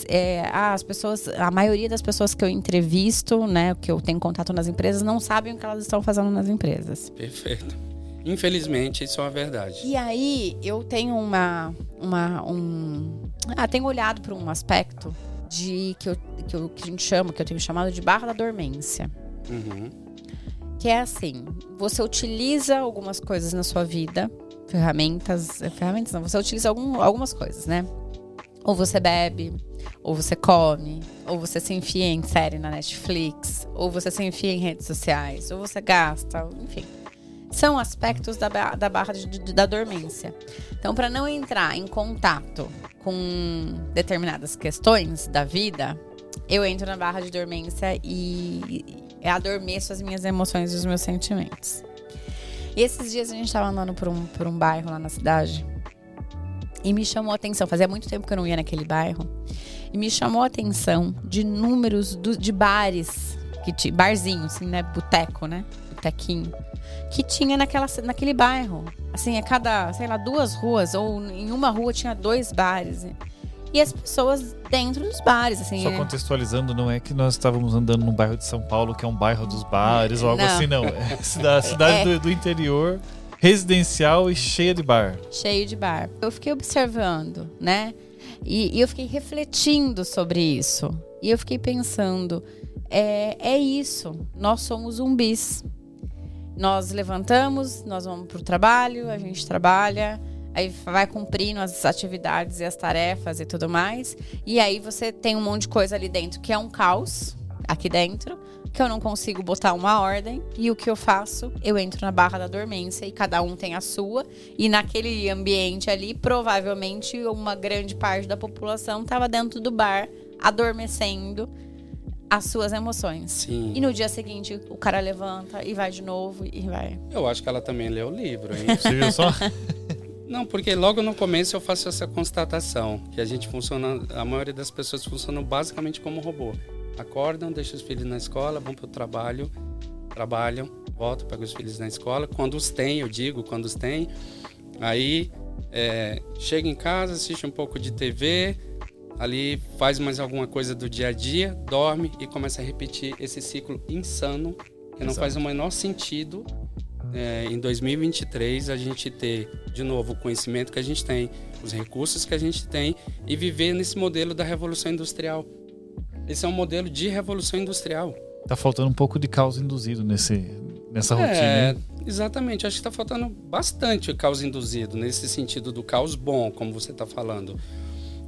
é, ah, as pessoas, a maioria das pessoas que eu entrevisto, né, que eu tenho contato nas empresas, não sabem o que elas estão fazendo nas empresas. Perfeito. Infelizmente, isso é uma verdade. E aí, eu tenho uma. uma um, ah, tenho olhado para um aspecto de que, eu, que, eu, que a gente chama, que eu tenho chamado de barra da dormência. Uhum. Que é assim: você utiliza algumas coisas na sua vida, ferramentas. Ferramentas não, você utiliza algum, algumas coisas, né? Ou você bebe, ou você come, ou você se enfia em série na Netflix, ou você se enfia em redes sociais, ou você gasta, enfim são aspectos da, da barra de, de, da dormência. Então, para não entrar em contato com determinadas questões da vida, eu entro na barra de dormência e adormeço as minhas emoções e os meus sentimentos. E esses dias a gente estava andando por um, por um bairro lá na cidade e me chamou a atenção. Fazia muito tempo que eu não ia naquele bairro. E me chamou a atenção de números do, de bares, que barzinho, assim, né? Boteco, né? Botequinho que tinha naquela, naquele bairro. Assim, a cada, sei lá, duas ruas, ou em uma rua tinha dois bares. E as pessoas dentro dos bares, assim. Só contextualizando, não é que nós estávamos andando no bairro de São Paulo, que é um bairro dos bares, ou algo não. assim, não. É cidade, cidade é. Do, do interior, residencial e cheia de bar. Cheio de bar. Eu fiquei observando, né? E, e eu fiquei refletindo sobre isso. E eu fiquei pensando, é, é isso, nós somos zumbis. Nós levantamos, nós vamos para o trabalho, a gente trabalha, aí vai cumprindo as atividades e as tarefas e tudo mais. E aí você tem um monte de coisa ali dentro que é um caos. aqui dentro, que eu não consigo botar uma ordem e o que eu faço, eu entro na barra da dormência e cada um tem a sua e naquele ambiente ali, provavelmente uma grande parte da população estava dentro do bar adormecendo as suas emoções. Sim. E no dia seguinte o cara levanta e vai de novo e vai. Eu acho que ela também leu o livro, hein? Você viu só? Não, porque logo no começo eu faço essa constatação, que a gente funciona, a maioria das pessoas funcionam basicamente como robô. Acordam, deixam os filhos na escola, vão para o trabalho, trabalham, voltam, pegam os filhos na escola. Quando os tem, eu digo, quando os tem, aí é, chega em casa, assiste um pouco de TV, ali faz mais alguma coisa do dia a dia, dorme e começa a repetir esse ciclo insano, que não Exato. faz o menor sentido é, em 2023 a gente ter de novo o conhecimento que a gente tem, os recursos que a gente tem e viver nesse modelo da revolução industrial. Esse é um modelo de revolução industrial. Tá faltando um pouco de caos induzido nesse, nessa rotina. É, hein? exatamente. Acho que está faltando bastante o caos induzido, nesse sentido do caos bom, como você está falando.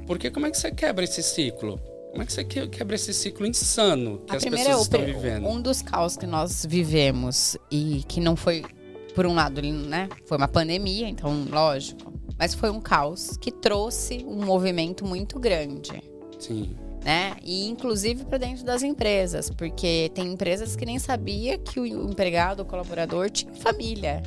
Porque como é que você quebra esse ciclo? Como é que você que- quebra esse ciclo insano que A as pessoas o estão vivendo? um dos caos que nós vivemos e que não foi, por um lado, né, foi uma pandemia, então lógico, mas foi um caos que trouxe um movimento muito grande. Sim. né? E inclusive para dentro das empresas, porque tem empresas que nem sabia que o empregado, o colaborador tinha família.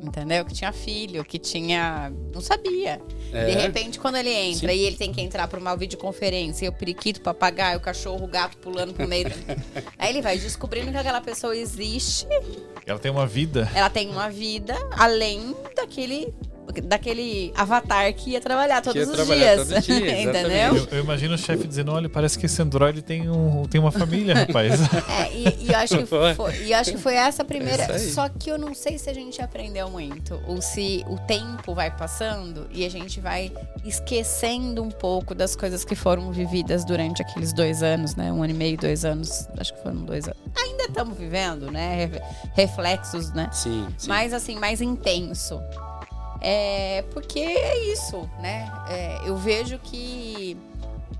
Entendeu? Que tinha filho, que tinha. Não sabia. É. De repente, quando ele entra Sim. e ele tem que entrar para uma videoconferência, e o periquito, o papagaio, o cachorro, o gato pulando pro meio. Aí ele vai descobrindo que aquela pessoa existe, Ela tem uma vida. ela tem uma vida além daquele. Daquele avatar que ia trabalhar todos ia os trabalhar dias. todo dia, entendeu? Eu, eu imagino o chefe dizendo: olha, parece que esse Android tem, um, tem uma família, rapaz. É, e, e eu acho que Foi. e eu acho que foi essa primeira. É. Só que eu não sei se a gente aprendeu muito. Ou se o tempo vai passando e a gente vai esquecendo um pouco das coisas que foram vividas durante aqueles dois anos, né? Um ano e meio, dois anos. Acho que foram dois anos. Ainda estamos vivendo, né? Re- Reflexos, né? Sim, sim. mais assim, mais intenso. É, porque é isso, né? É, eu vejo que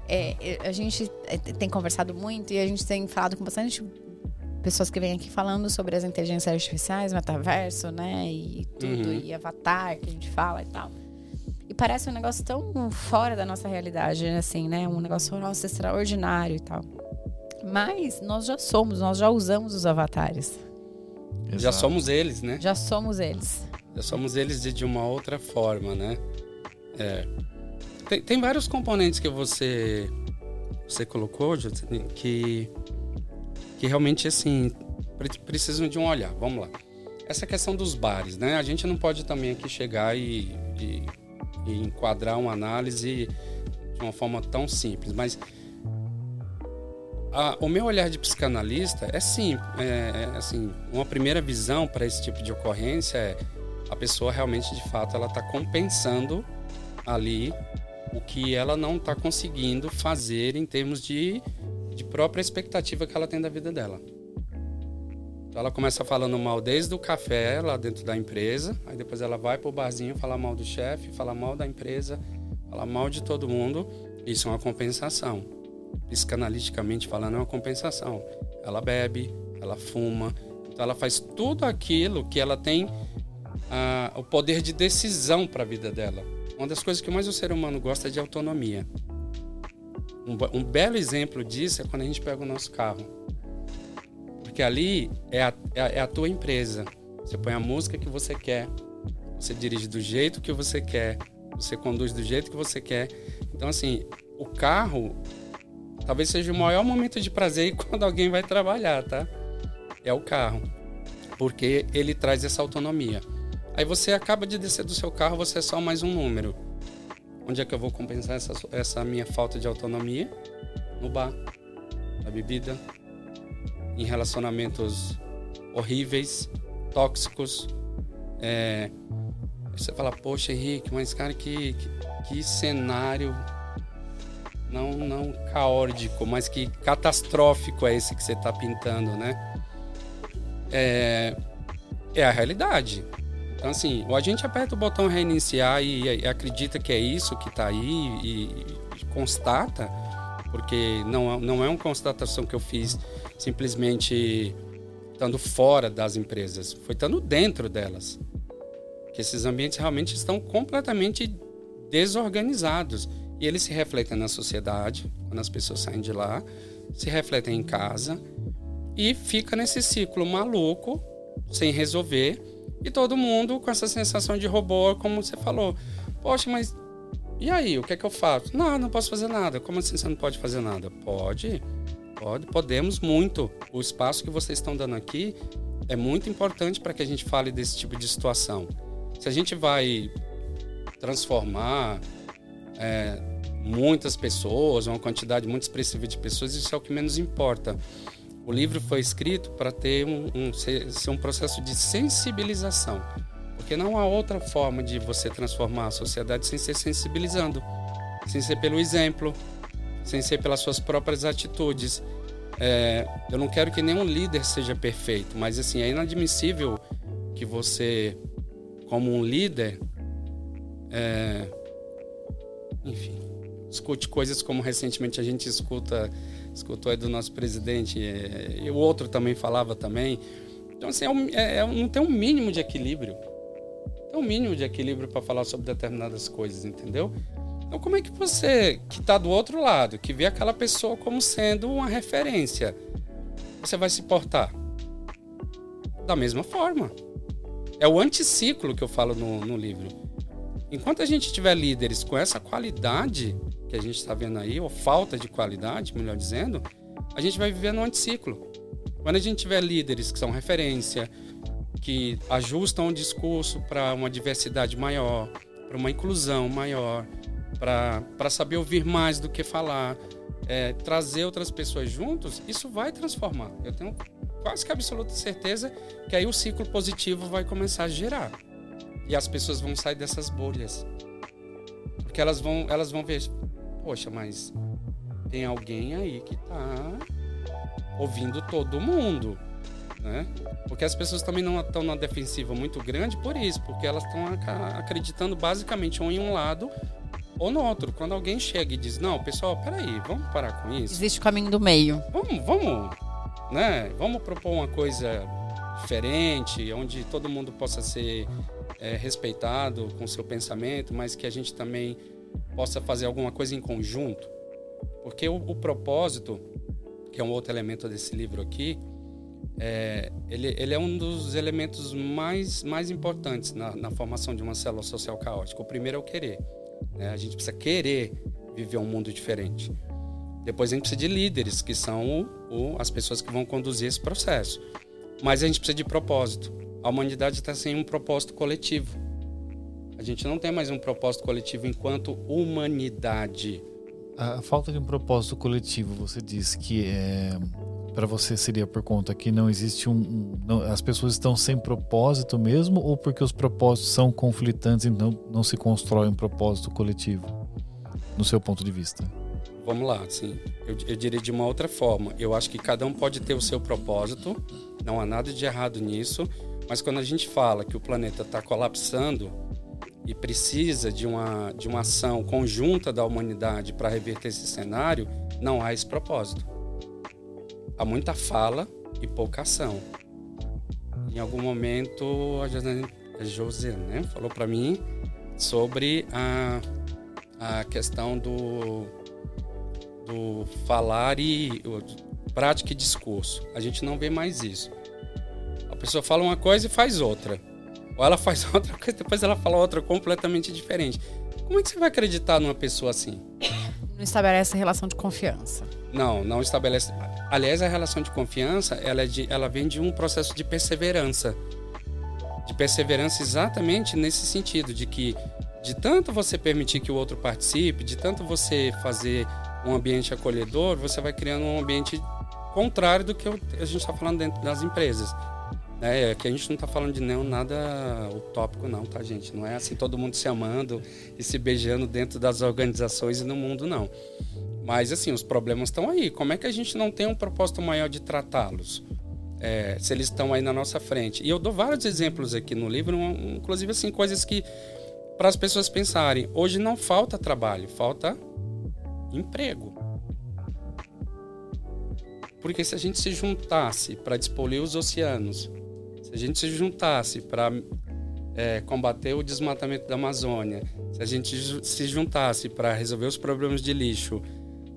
é, é, a gente é, tem conversado muito e a gente tem falado com bastante pessoas que vêm aqui falando sobre as inteligências artificiais, metaverso, né? E tudo, Uhum. e avatar que a gente fala e tal. E parece um negócio tão fora da nossa realidade, assim, né? Um negócio, nossa, extraordinário e tal. Mas nós já somos, nós já usamos os avatares. Já Exato. somos eles, né? Já somos eles. Somos eles de, de uma outra forma, né? É. Tem, tem vários componentes que você você colocou, que que realmente assim pre- precisam de um olhar. Vamos lá. Essa questão dos bares, né? A gente não pode também aqui chegar e, e- e enquadrar uma análise de uma forma tão simples, mas a- o meu olhar de psicanalista é sim, é, é, assim, uma primeira visão para esse tipo de ocorrência é a pessoa realmente de fato ela está compensando ali o que ela não está conseguindo fazer em termos de, de própria expectativa que ela tem da vida dela. Então ela começa falando mal desde o café lá dentro da empresa, aí depois ela vai pro barzinho falar mal do chefe, falar mal da empresa, falar mal de todo mundo. Isso é uma compensação. Psicanaliticamente falando, é uma compensação. Ela bebe, ela fuma, então ela faz tudo aquilo que ela tem ah, o poder de decisão para a vida dela. Uma das coisas que mais o ser humano gosta é de autonomia. Um, um belo exemplo disso é quando a gente pega o nosso carro. Porque ali é a, é a- é a tua empresa. Você põe a música que você quer, você dirige do jeito que você quer, você conduz do jeito que você quer. Então, assim, o carro talvez seja o maior momento de prazer quando alguém vai trabalhar, tá? É o carro. Porque ele traz essa autonomia. Aí você acaba de descer do seu carro, você é só mais um número. Onde é que eu vou compensar essa, essa minha falta de autonomia? No bar, na bebida, em relacionamentos horríveis, tóxicos. É, você fala, poxa, Henrique, mas cara, que, que, que cenário não, não caótico, mas que catastrófico é esse que você está pintando, né? É, é a realidade. Então, assim, ou a gente aperta o botão reiniciar e, e acredita que é isso que está aí e, e constata, porque não, não é uma constatação que eu fiz simplesmente estando fora das empresas, foi estando dentro delas. Que esses ambientes realmente estão completamente desorganizados e eles se refletem na sociedade, quando as pessoas saem de lá, se refletem em casa e fica nesse ciclo maluco, sem resolver, e todo mundo com essa sensação de robô, como você falou. Poxa, mas e aí, o que é que eu faço? Não, não posso fazer nada. Como assim você não pode fazer nada? Pode, pode, podemos muito. O espaço que vocês estão dando aqui é muito importante para que a gente fale desse tipo de situação. Se a gente vai transformar é, muitas pessoas, uma quantidade muito expressiva de pessoas, isso é o que menos importa. O livro foi escrito para ter um, um ser, um processo de sensibilização, porque não há outra forma de você transformar a sociedade sem ser sensibilizando, sem ser pelo exemplo, sem ser pelas suas próprias atitudes. É, eu não quero que nenhum líder seja perfeito, mas assim é inadmissível que você, como um líder, é, enfim, escute coisas como recentemente a gente escuta, escutou aí do nosso presidente, é, e o outro também falava também. Então, assim, é, é, não tem um mínimo de equilíbrio. Tem um mínimo de equilíbrio para falar sobre determinadas coisas, entendeu? Então, como é que você, que está do outro lado, que vê aquela pessoa como sendo uma referência, você vai se portar? Da mesma forma. É o anticiclo que eu falo no, no livro. Enquanto a gente tiver líderes com essa qualidade que a gente está vendo aí, ou falta de qualidade, melhor dizendo, a gente vai viver no anticiclo. Quando a gente tiver líderes que são referência, que ajustam o discurso para uma diversidade maior, para uma inclusão maior, para saber ouvir mais do que falar, é, trazer outras pessoas juntos, isso vai transformar. Eu tenho quase que absoluta certeza que aí o ciclo positivo vai começar a girar. E as pessoas vão sair dessas bolhas. Porque elas vão, elas vão ver, poxa, mas tem alguém aí que tá ouvindo todo mundo, né? Porque as pessoas também não estão na defensiva muito grande por isso, porque elas estão acreditando basicamente ou em um lado ou no outro. Quando alguém chega e diz, não, pessoal, peraí, vamos parar com isso. Existe o caminho do meio. Vamos, vamos, né? Vamos propor uma coisa diferente, onde todo mundo possa ser é, respeitado com seu pensamento, mas que a gente também possa fazer alguma coisa em conjunto. Porque o, o propósito, que é um outro elemento desse livro aqui, é, ele, ele, é um dos elementos mais, mais importantes na, na, formação de uma célula social caótica. O primeiro é o querer. Né? A gente precisa querer viver um mundo diferente. Depois a gente precisa de líderes, que são o, o, as pessoas que vão conduzir esse processo. Mas a gente precisa de propósito a humanidade está sem um propósito coletivo. A gente não tem mais um propósito coletivo enquanto humanidade. A falta de um propósito coletivo, você diz que é, para você seria por conta que não existe um. não, as pessoas estão sem propósito mesmo, ou porque os propósitos são conflitantes e não, não se constrói um propósito coletivo, no seu ponto de vista? Vamos lá, assim, eu, eu diria de uma outra forma. Eu acho que cada um pode ter o seu propósito, não há nada de errado nisso mas quando a gente fala que o planeta está colapsando e precisa de uma, de uma ação conjunta da humanidade para reverter esse cenário, não há esse propósito. Há muita fala e pouca ação. Em algum momento, a José né, falou para mim sobre a, a questão do, do falar e prática e discurso. A gente não vê mais isso pessoa fala uma coisa e faz outra. Ou ela faz outra coisa, depois ela fala outra completamente diferente. Como é que você vai acreditar numa pessoa assim? Não estabelece relação de confiança. Não, não estabelece. Aliás, a relação de confiança, ela, é de, ela vem de um processo de perseverança. De perseverança exatamente nesse sentido, de que de tanto você permitir que o outro participe, de tanto você fazer um ambiente acolhedor, você vai criando um ambiente contrário do que a gente está falando dentro das empresas. É, é que a gente não está falando de não, nada utópico não, tá, gente? Não é assim todo mundo se amando e se beijando dentro das organizações e no mundo, não. Mas, assim, os problemas estão aí. Como é que a gente não tem um propósito maior de tratá-los? É, se eles estão aí na nossa frente. E eu dou vários exemplos aqui no livro, inclusive, assim, coisas que para as pessoas pensarem. Hoje não falta trabalho, falta emprego. Porque se a gente se juntasse para despolir os oceanos, se a gente se juntasse para é, combater o desmatamento da Amazônia, se a gente se juntasse para resolver os problemas de lixo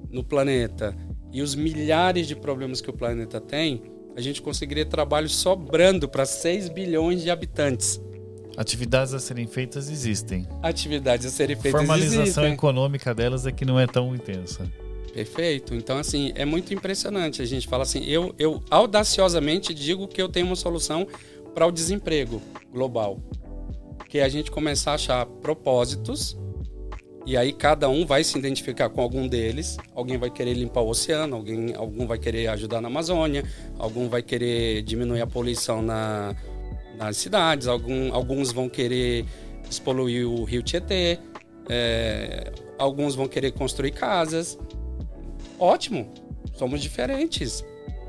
no planeta e os milhares de problemas que o planeta tem, a gente conseguiria trabalho sobrando para 6 bilhões de habitantes. Atividades a serem feitas existem. Atividades a serem feitas Formalização existem. econômica delas é que não é tão intensa. Perfeito. Então, assim, é muito impressionante. A gente fala assim, eu, eu audaciosamente digo que eu tenho uma solução para o desemprego global. Que é a gente começar a achar propósitos e aí cada um vai se identificar com algum deles. Alguém vai querer limpar o oceano, alguém, algum vai querer ajudar na Amazônia, algum vai querer diminuir a poluição na, nas cidades, algum, alguns vão querer despoluir o rio Tietê, é, alguns vão querer construir casas. Ótimo, somos diferentes.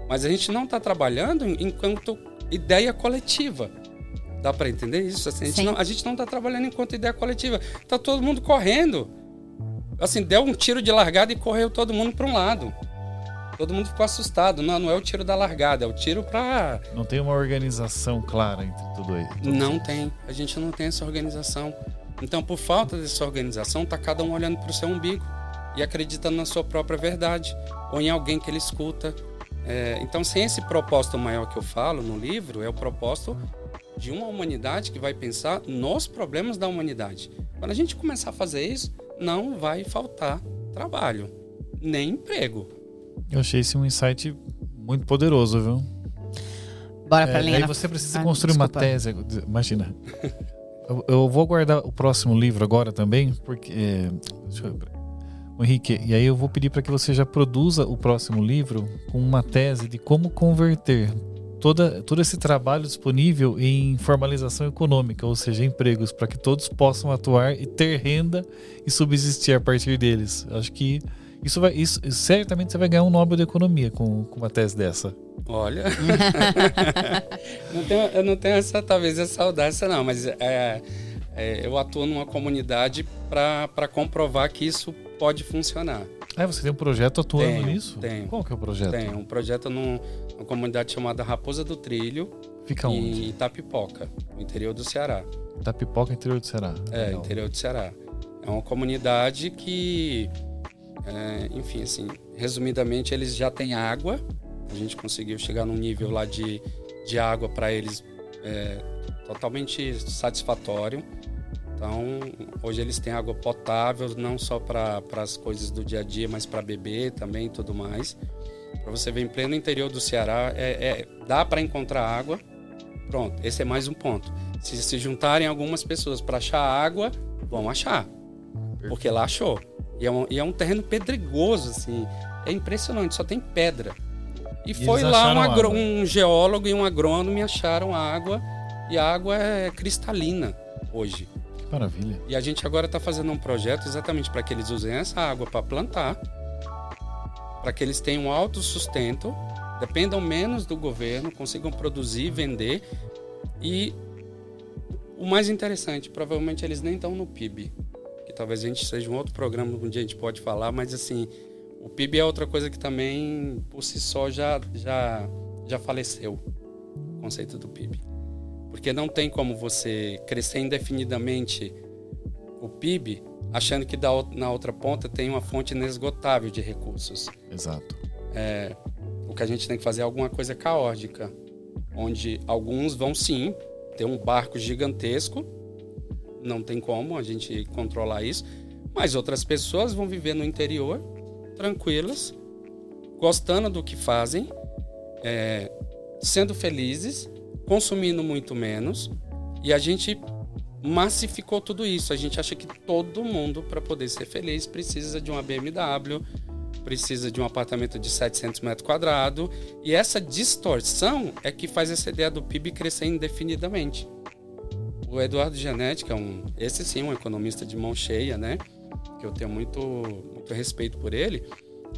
Mas a gente não está trabalhando enquanto ideia coletiva. Dá para entender isso? Assim, a, gente não, a gente não está trabalhando enquanto ideia coletiva. Tá todo mundo correndo. Assim, deu um tiro de largada e correu todo mundo para um lado. Todo mundo ficou assustado. Não, não é o tiro da largada, é o tiro para. Não tem uma organização clara entre tudo aí. Não tem. A gente não tem essa organização. Então, por falta dessa organização, tá cada um olhando para o seu umbigo e acreditando na sua própria verdade ou em alguém que ele escuta. É, então, sem esse propósito maior que eu falo no livro, é o propósito de uma humanidade que vai pensar nos problemas da humanidade. Quando a gente começar a fazer isso, não vai faltar trabalho, nem emprego. Eu achei esse um insight muito poderoso, viu? Bora pra é, linha. Aí na- você precisa Ah, construir desculpa. uma tese. Imagina. eu, eu vou guardar o próximo livro agora também, porque. é, deixa eu, Henrique, e aí eu vou pedir para que você já produza o próximo livro com uma tese de como converter toda, todo esse trabalho disponível em formalização econômica, ou seja, empregos, para que todos possam atuar e ter renda e subsistir a partir deles. Acho que isso vai, isso, certamente você vai ganhar um Nobel de Economia com, com uma tese dessa. Olha, não tenho, eu não tenho essa, talvez essa audácia não, mas é, é, eu atuo numa comunidade para comprovar que isso pode funcionar. Ah, você tem um projeto atuando Tenho, nisso? tenho. Qual que é o projeto? Tem um projeto num- numa comunidade chamada Raposa do Trilho, Fica onde? em Itapipoca, no interior do Ceará. Tapipoca, interior do Ceará. É, Legal. interior do Ceará. É uma comunidade que, é, enfim, assim, resumidamente, eles já têm água. A gente conseguiu chegar num nível lá de, de água para eles é, totalmente satisfatório. Então, hoje eles têm água potável, não só para as coisas do dia a dia, mas para beber também e tudo mais. Para você ver, em pleno interior do Ceará, é, é- dá para encontrar água. Pronto, esse é mais um ponto. Se se juntarem algumas pessoas para achar água, vão achar. Porque lá achou. E é, um, e é um terreno pedregoso, assim. É impressionante, só tem pedra. E, foi eles lá um, agro- um geólogo e um agrônomo e acharam água. E a água é cristalina hoje. Maravilha. E a gente agora está fazendo um projeto exatamente para que eles usem essa água para plantar, para que eles tenham alto sustento, dependam menos do governo, consigam produzir vender. E o mais interessante, provavelmente eles nem estão no PIB, que talvez a gente seja um outro programa dia a gente pode falar, mas assim, o PIB é outra coisa que também por si só já já já faleceu, o conceito do PIB. Porque não tem como você crescer indefinidamente o PIB achando que da, na outra ponta tem uma fonte inesgotável de recursos. Exato. O que a gente tem que fazer é alguma coisa caótica, onde alguns vão sim ter um barco gigantesco, não tem como a gente controlar isso, mas outras pessoas vão viver no interior, tranquilas, gostando do que fazem, é, sendo felizes, consumindo muito menos, e a gente massificou tudo isso. A gente acha que todo mundo, para poder ser feliz, precisa de uma BMW, precisa de um apartamento de 700 metros quadrados. E essa distorção é que faz essa ideia do PIB crescer indefinidamente. O Eduardo Gianetti, que é um, esse sim, um economista de mão cheia, né? Que eu tenho muito, muito respeito por ele.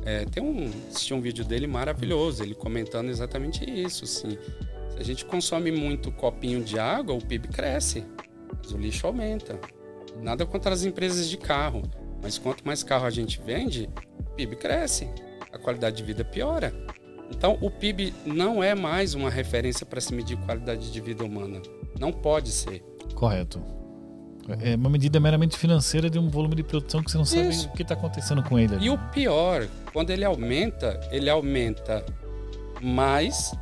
É, tem um, assisti um vídeo dele maravilhoso, ele comentando exatamente isso. Assim, a gente consome muito copinho de água, o PIB cresce, mas o lixo aumenta. Nada contra as empresas de carro, mas quanto mais carro a gente vende, o PIB cresce, a qualidade de vida piora. Então, o PIB não é mais uma referência para se medir qualidade de vida humana. Não pode ser. Correto. É uma medida meramente financeira de um volume de produção que você não sabe Isso. o que está acontecendo com ele. E o pior, quando ele aumenta, ele aumenta mais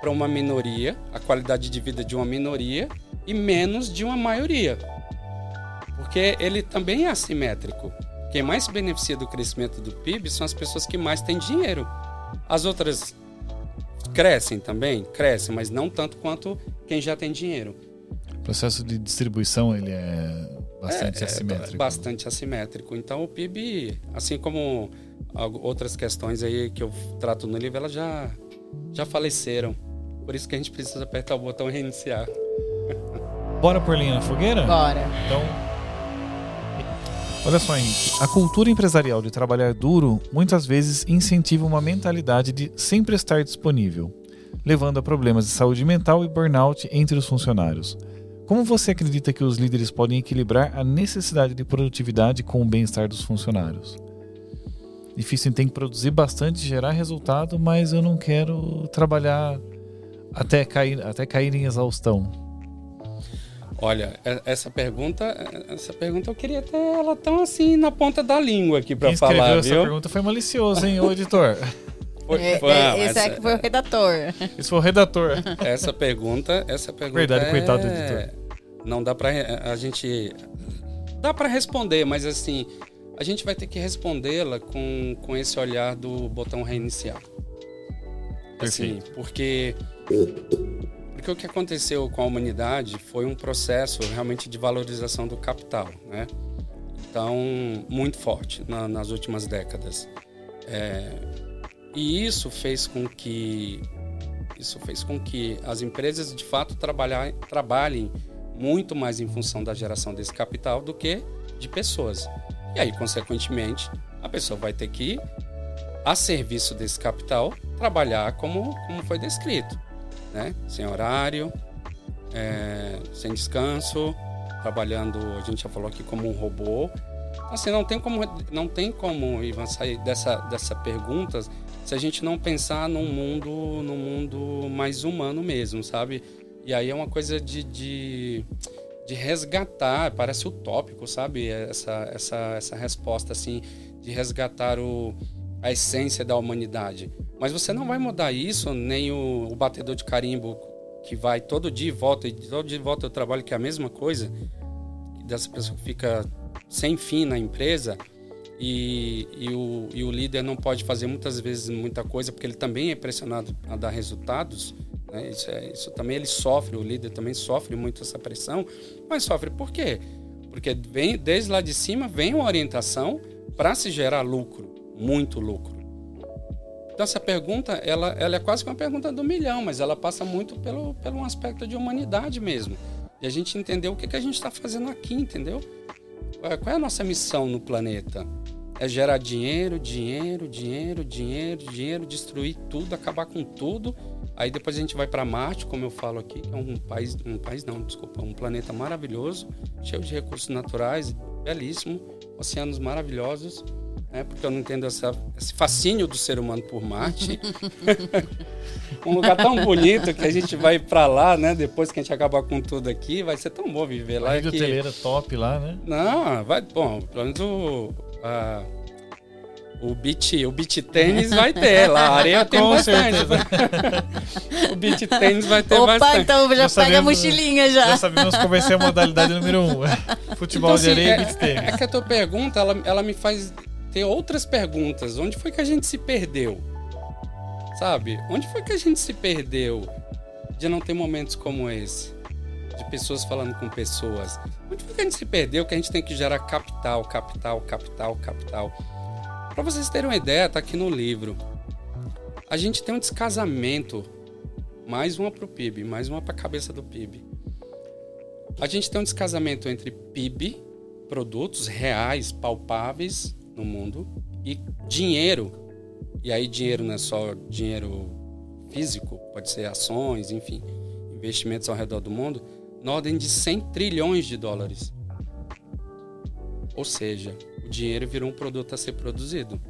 para uma minoria, a qualidade de vida de uma minoria, e menos de uma maioria. Porque ele também é assimétrico. Quem mais se beneficia do crescimento do PIB são as pessoas que mais têm dinheiro. As outras crescem também? Crescem, mas não tanto quanto quem já tem dinheiro. O processo de distribuição ele é bastante É, é assimétrico. bastante assimétrico. Então o PIB, assim como outras questões aí que eu trato no livro, elas já, já faleceram. Por isso que a gente precisa apertar o botão reiniciar. Bora por linha na fogueira? Bora. Então. Olha só, Henrique. A cultura empresarial de trabalhar duro muitas vezes incentiva uma mentalidade de sempre estar disponível, levando a problemas de saúde mental e burnout entre os funcionários. Como você acredita que os líderes podem equilibrar a necessidade de produtividade com o bem-estar dos funcionários? Difícil tem que produzir bastante, gerar resultado, mas eu não quero trabalhar até cair, até cair em exaustão. Olha, e- essa pergunta, essa pergunta eu queria ter ela tão assim na ponta da língua aqui para falar, essa viu? pergunta foi malicioso, hein, ô editor? Foi- É, foi- é, não, esse essa, é que foi o redator. Esse foi o redator. essa pergunta, essa pergunta Verdade, é- coitado do editor. Não dá para a gente dá para responder, mas assim, a gente vai ter que respondê-la com, com esse olhar do botão reiniciar. Assim, Perfeito. porque porque o que aconteceu com a humanidade foi um processo realmente de valorização do capital, né? Então, muito forte na- nas últimas décadas. É, e isso fez com que isso fez com que as empresas de fato trabalhar, trabalhem muito mais em função da geração desse capital do que de pessoas. E aí, consequentemente, a pessoa vai ter que, a serviço desse capital, trabalhar como, como foi descrito, né? Sem horário, é, sem descanso, trabalhando, a gente já falou aqui como um robô. Assim, não tem como, não tem como Ivan, sair dessa, dessa pergunta se a gente não pensar num mundo, num mundo mais humano mesmo, sabe? E aí é uma coisa de, de, de resgatar, parece utópico, sabe? Essa, essa, essa resposta, assim, de resgatar o, a essência da humanidade. Mas você não vai mudar isso, nem o, o batedor de carimbo que vai todo dia e volta, e todo dia e volta ao trabalho, que é a mesma coisa, dessa pessoa que fica sem fim na empresa e, e, o, e o líder não pode fazer muitas vezes muita coisa porque ele também é pressionado a dar resultados. Né? Isso, é, isso também ele sofre, o líder também sofre muito essa pressão, mas sofre por quê? Porque vem, desde lá de cima vem uma orientação para se gerar lucro, muito lucro. Então essa pergunta, ela, ela é quase que uma pergunta do milhão, mas ela passa muito pelo, pelo aspecto de humanidade mesmo. E a gente entender o que, que a gente está fazendo aqui, entendeu? Qual é a nossa missão no planeta? É gerar dinheiro, dinheiro, dinheiro, dinheiro, dinheiro, destruir tudo, acabar com tudo. Aí depois a gente vai para Marte, como eu falo aqui, que é um país, um país não, desculpa, um planeta maravilhoso, cheio de recursos naturais, belíssimo, oceanos maravilhosos, né? Porque eu não entendo essa, esse fascínio do ser humano por Marte. um lugar tão bonito que a gente vai para lá, né? Depois que a gente acabar com tudo aqui, vai ser tão bom viver lá. A que... hoteleira top lá, né? Não, vai, bom, pelo menos o, a, o beach, o beach tênis vai ter lá, a areia tem Com bastante. o beach tênis vai ter Opa, bastante. então já, Já pega a sabemos- mochilinha Já já. sabemos ser a modalidade número um. Futebol Então, de assim, areia é, e beach tênis. é que a tua pergunta, ela, ela me faz ter outras perguntas. Onde foi que a gente se perdeu? Sabe? Onde foi que a gente se perdeu de não ter momentos como esse? De pessoas falando com pessoas. Onde foi que a gente se perdeu que a gente tem que gerar capital, capital, capital, capital? Para vocês terem uma ideia, tá aqui no livro. A gente tem um descasamento, mais uma pro PIB, mais uma para a cabeça do PIB. A gente tem um descasamento entre PIB, produtos reais, palpáveis no mundo, e dinheiro. E aí dinheiro não é só dinheiro físico, pode ser ações, enfim, investimentos ao redor do mundo, na ordem de 100 trilhões de dólares. Ou seja, o dinheiro virou um produto a ser produzido.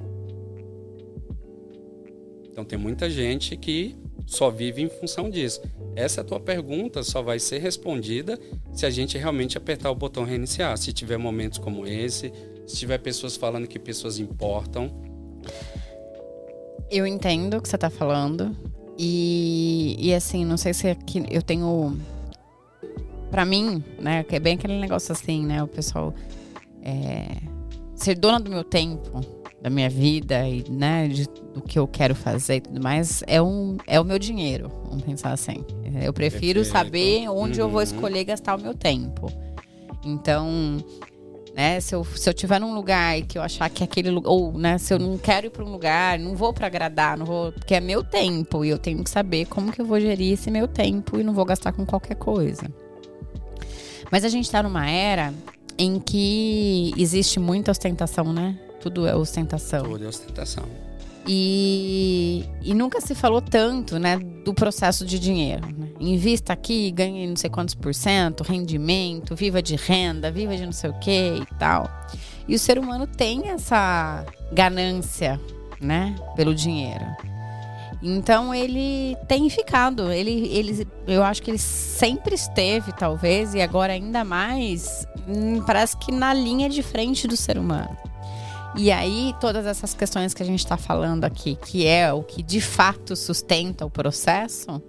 Então tem muita gente que só vive em função disso. Essa tua pergunta só vai ser respondida se a gente realmente apertar o botão reiniciar. Se tiver momentos como esse, se tiver pessoas falando que pessoas importam. Eu entendo o que você está falando. E, e assim, não sei se aqui eu tenho. Pra mim, né? Que é bem aquele negócio assim, né? O pessoal. É, ser dona do meu tempo, da minha vida e, né? De, do que eu quero fazer e tudo mais, é, um, é o meu dinheiro. Vamos pensar assim. Eu prefiro Perfeito. saber onde eu vou Uhum. escolher gastar o meu tempo. Então, né, se eu, se eu tiver num lugar que eu achar que aquele lugar, ou, né, se eu não quero ir para um lugar, não vou para agradar, não vou, porque é meu tempo e eu tenho que saber como que eu vou gerir esse meu tempo e não vou gastar com qualquer coisa. Mas a gente tá numa era em que existe muita ostentação, né? Tudo é ostentação. Toda ostentação. E, e nunca se falou tanto, né, do processo de dinheiro. Né? Invista aqui, ganhe não sei quantos por cento, rendimento, viva de renda, viva de não sei o que e tal. E o ser humano tem essa ganância, né, pelo dinheiro. Então ele tem ficado, ele, ele, eu acho que ele sempre esteve, talvez, e agora ainda mais, hum, parece que na linha de frente do ser humano. E aí, todas essas questões que a gente está falando aqui, que é o que de fato sustenta o processo,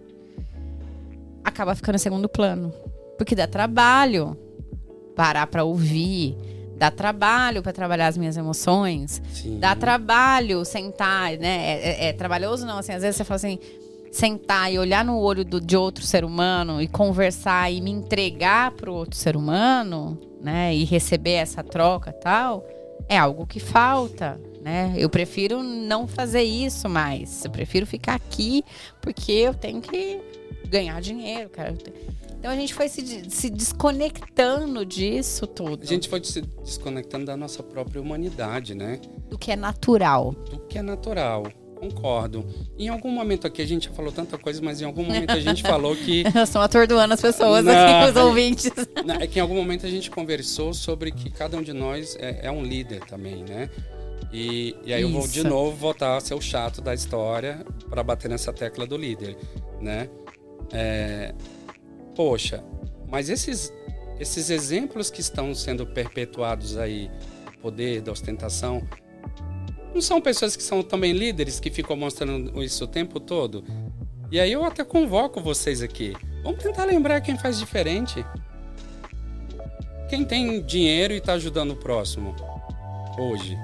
acaba ficando em segundo plano. Porque dá trabalho parar para ouvir, dá trabalho para trabalhar as minhas emoções, Sim. dá trabalho sentar, né? É, é- é trabalhoso não, assim, às vezes você fala assim, sentar e olhar no olho do- de outro ser humano e conversar e me entregar para o outro ser humano, né? E receber essa troca e tal, é algo que falta, né? Eu prefiro não fazer isso mais. Eu prefiro ficar aqui porque eu tenho que ganhar dinheiro, cara. Então a gente foi se, se desconectando disso tudo, A gente foi se desconectando da nossa própria humanidade, né? do que é natural. Do que é natural. Concordo. Em algum momento aqui a gente já falou tanta coisa, mas em algum momento a gente falou que Nós estamos atordoando as pessoas Não, aqui, os ouvintes. Não, é que em algum momento a gente conversou sobre que cada um de nós é, é um líder também, né? E, e aí eu vou de Isso. novo voltar a ser o chato da história para bater nessa tecla do líder, né? É, poxa, mas esses, esses exemplos que estão sendo perpetuados aí, poder, da ostentação, não são pessoas que são também líderes que ficam mostrando isso o tempo todo? E aí eu até convoco vocês aqui. Vamos tentar lembrar quem faz diferente. Quem tem dinheiro e está ajudando o próximo hoje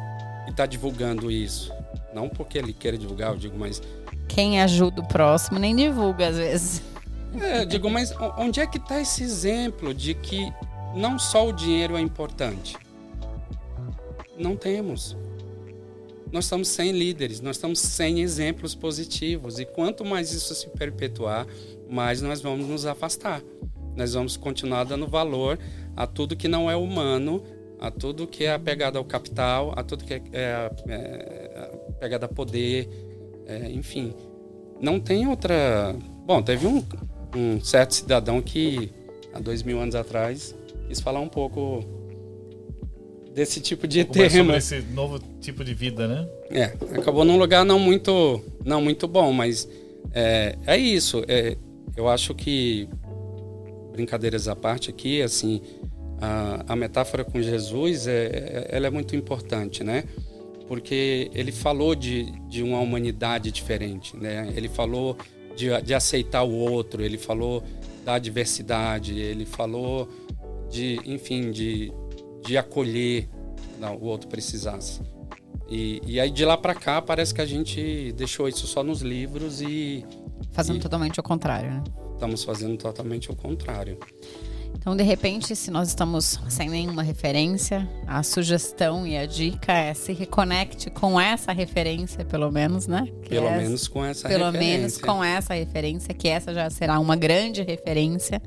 e está divulgando isso. Não porque ele queira divulgar, eu digo, mas. Quem ajuda o próximo nem divulga às vezes. É, eu digo, mas onde é que está esse exemplo de que não só o dinheiro é importante? Não temos. Nós estamos sem líderes, nós estamos sem exemplos positivos. E quanto mais isso se perpetuar, mais nós vamos nos afastar. Nós vamos continuar dando valor a tudo que não é humano, a tudo que é apegado ao capital, a tudo que é, é, é apegado a poder, é, enfim. Não tem outra. Bom, teve um, um certo cidadão que, há dois mil anos atrás, quis falar um pouco desse tipo de Um sobre esse novo tipo de vida, né? É, acabou num lugar não muito, não muito bom, mas é, é isso. É, eu acho que brincadeiras à parte aqui, assim, a, a metáfora com Jesus é, é- ela é muito importante, né? Porque ele falou de, de uma humanidade diferente, né? Ele falou de, de aceitar o outro, ele falou da diversidade, ele falou de, enfim, de, de acolher não, o outro precisasse. E, e aí de lá pra cá parece que a gente deixou isso só nos livros e Fazendo E- totalmente ao contrário, né? estamos fazendo totalmente o contrário. Então, de repente, se nós estamos sem nenhuma referência, a sugestão e a dica é se reconecte com essa referência, pelo menos, né? Que Pelo é- menos com essa Pelo referência. menos com essa referência, que essa já será uma grande referência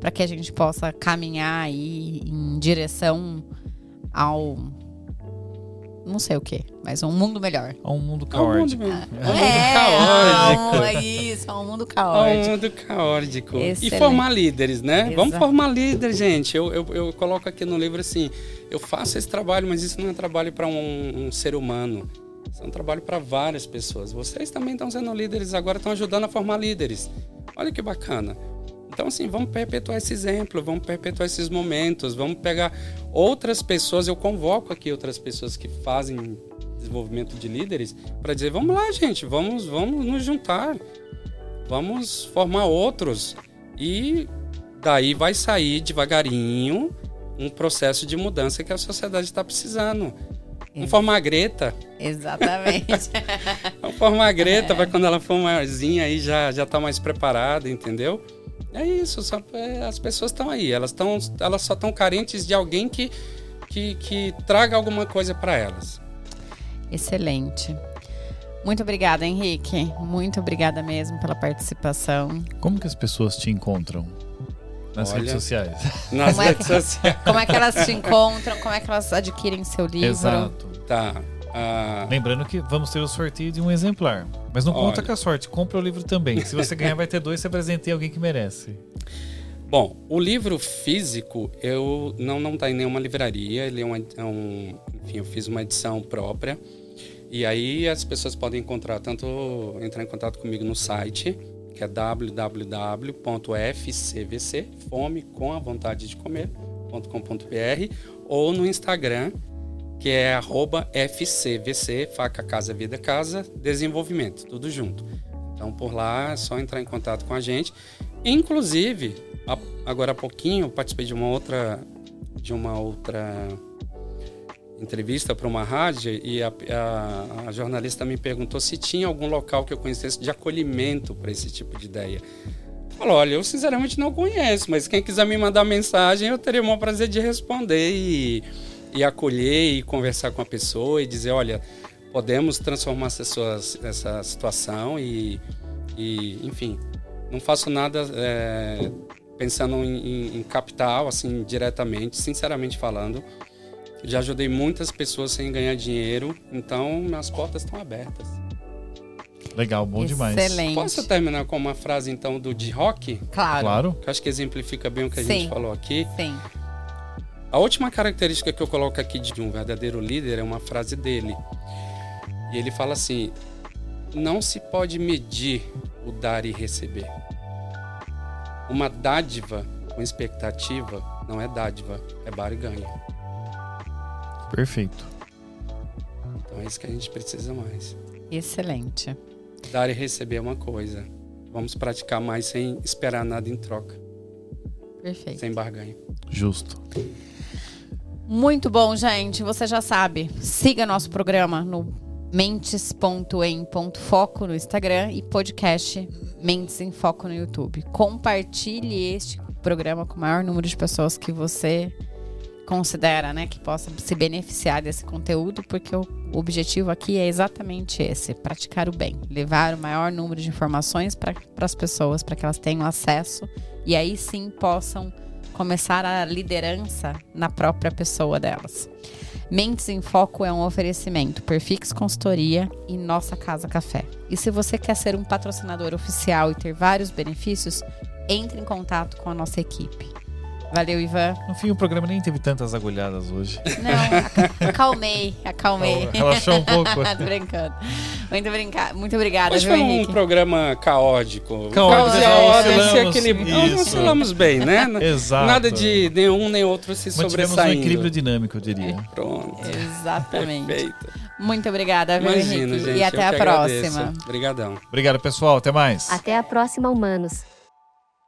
para que a gente possa caminhar aí em direção ao não sei o que, mas um mundo melhor. É um mundo um mundo, caótico. é um mundo É, caótico. é isso, é um mundo É um mundo caótico. E Excelente. formar líderes, né? Vamos Exato. formar líderes, gente. Eu, eu, eu coloco aqui no livro assim: eu faço esse trabalho, mas isso não é trabalho para um, um ser humano. Isso é um trabalho para várias pessoas. Vocês também estão sendo líderes agora, estão ajudando a formar líderes. Olha que bacana. Então, assim, vamos perpetuar esse exemplo, vamos perpetuar esses momentos, vamos pegar outras pessoas. Eu convoco aqui outras pessoas que fazem desenvolvimento de líderes para dizer: vamos lá, gente, vamos, vamos nos juntar, vamos formar outros. E daí vai sair devagarinho um processo de mudança que a sociedade está precisando. Vamos formar a Greta. Exatamente. Vamos formar a Greta, é. para quando ela for maiorzinha aí já, já tá mais preparada, entendeu? É isso, só, é, as pessoas estão aí, elas, tão, elas só estão carentes de alguém que, que, que traga alguma coisa para elas. Excelente. Muito obrigada, Henrique. Muito obrigada mesmo pela participação. Como que as pessoas te encontram? Nas Olha, redes sociais. Nas como redes é que, sociais. Como é que elas te encontram? Como é que elas adquirem seu livro? Exato. Tá. Uh... Lembrando que vamos ter o sorteio de um exemplar. Mas não Olha. conta com a sorte, compra o livro também. Se você ganhar, vai ter dois, você apresentei alguém que merece. Bom, o livro físico, eu não não está em nenhuma livraria. Ele é, uma, é um, enfim, eu fiz uma edição própria. E aí as pessoas podem encontrar tanto entrar em contato comigo no site que é www.fcvc, fome com a vontade de comer.com.br ou no Instagram, que é arroba FCVC, Faca Casa Vida Casa, Desenvolvimento, tudo junto. Então por lá é só entrar em contato com a gente. Inclusive, agora há pouquinho eu participei de uma outra de uma outra entrevista para uma rádio e a, a, a, jornalista me perguntou se tinha algum local que eu conhecesse de acolhimento para esse tipo de ideia. Falou, olha, eu sinceramente não conheço, mas quem quiser me mandar mensagem, eu teria o maior prazer de responder e, e acolher e conversar com a pessoa e dizer, olha, podemos transformar essa, sua, essa situação e, e, enfim, não faço nada é, pensando em, em, capital, assim, diretamente, sinceramente falando. Já ajudei muitas pessoas sem ganhar dinheiro, então minhas portas estão abertas. Legal, bom Excelente. demais. Excelente. Posso terminar com uma frase então do de rock? Claro. Claro. Que acho que exemplifica bem o que a Sim. gente falou aqui. Sim. A última característica que eu coloco aqui de um verdadeiro líder é uma frase dele. E ele fala assim: Não se pode medir o dar e receber. Uma dádiva com expectativa não é dádiva, é barganha. Perfeito. Então é isso que a gente precisa mais. Excelente. Dar e receber é uma coisa. Vamos praticar mais sem esperar nada em troca. Perfeito. Sem barganha. Justo. Muito bom, gente. Você já sabe. Siga nosso programa no mentes.em.foco no Instagram e podcast Mentes em Foco no YouTube. Compartilhe este programa com o maior número de pessoas que você considera, né, que possa se beneficiar desse conteúdo, porque o objetivo aqui é exatamente esse: praticar o bem, levar o maior número de informações para as pessoas, para que elas tenham acesso e aí sim possam começar a liderança na própria pessoa delas. Mentes em Foco é um oferecimento Perfix Consultoria e Nossa Casa Café. E se você quer ser um patrocinador oficial e ter vários benefícios, entre em contato com a nossa equipe. Valeu, Ivan. No fim, o programa nem teve tantas agulhadas hoje. Não, acalmei, acalmei. Relaxou um pouco. Brincando. Muito, brinca... Muito obrigada, Hoje viu, foi Henrique? um programa caótico. Caótico. Nós oscilamos bem, né? Exato. Nada de nenhum nem outro se Mantivemos sobressaindo. um equilíbrio dinâmico, eu diria. Pronto. Exatamente. Perfeito. Muito obrigada, viu, Imagina, Henrique? gente, e até a próxima. Obrigadão. Obrigado, pessoal. Até mais. Até a próxima, humanos.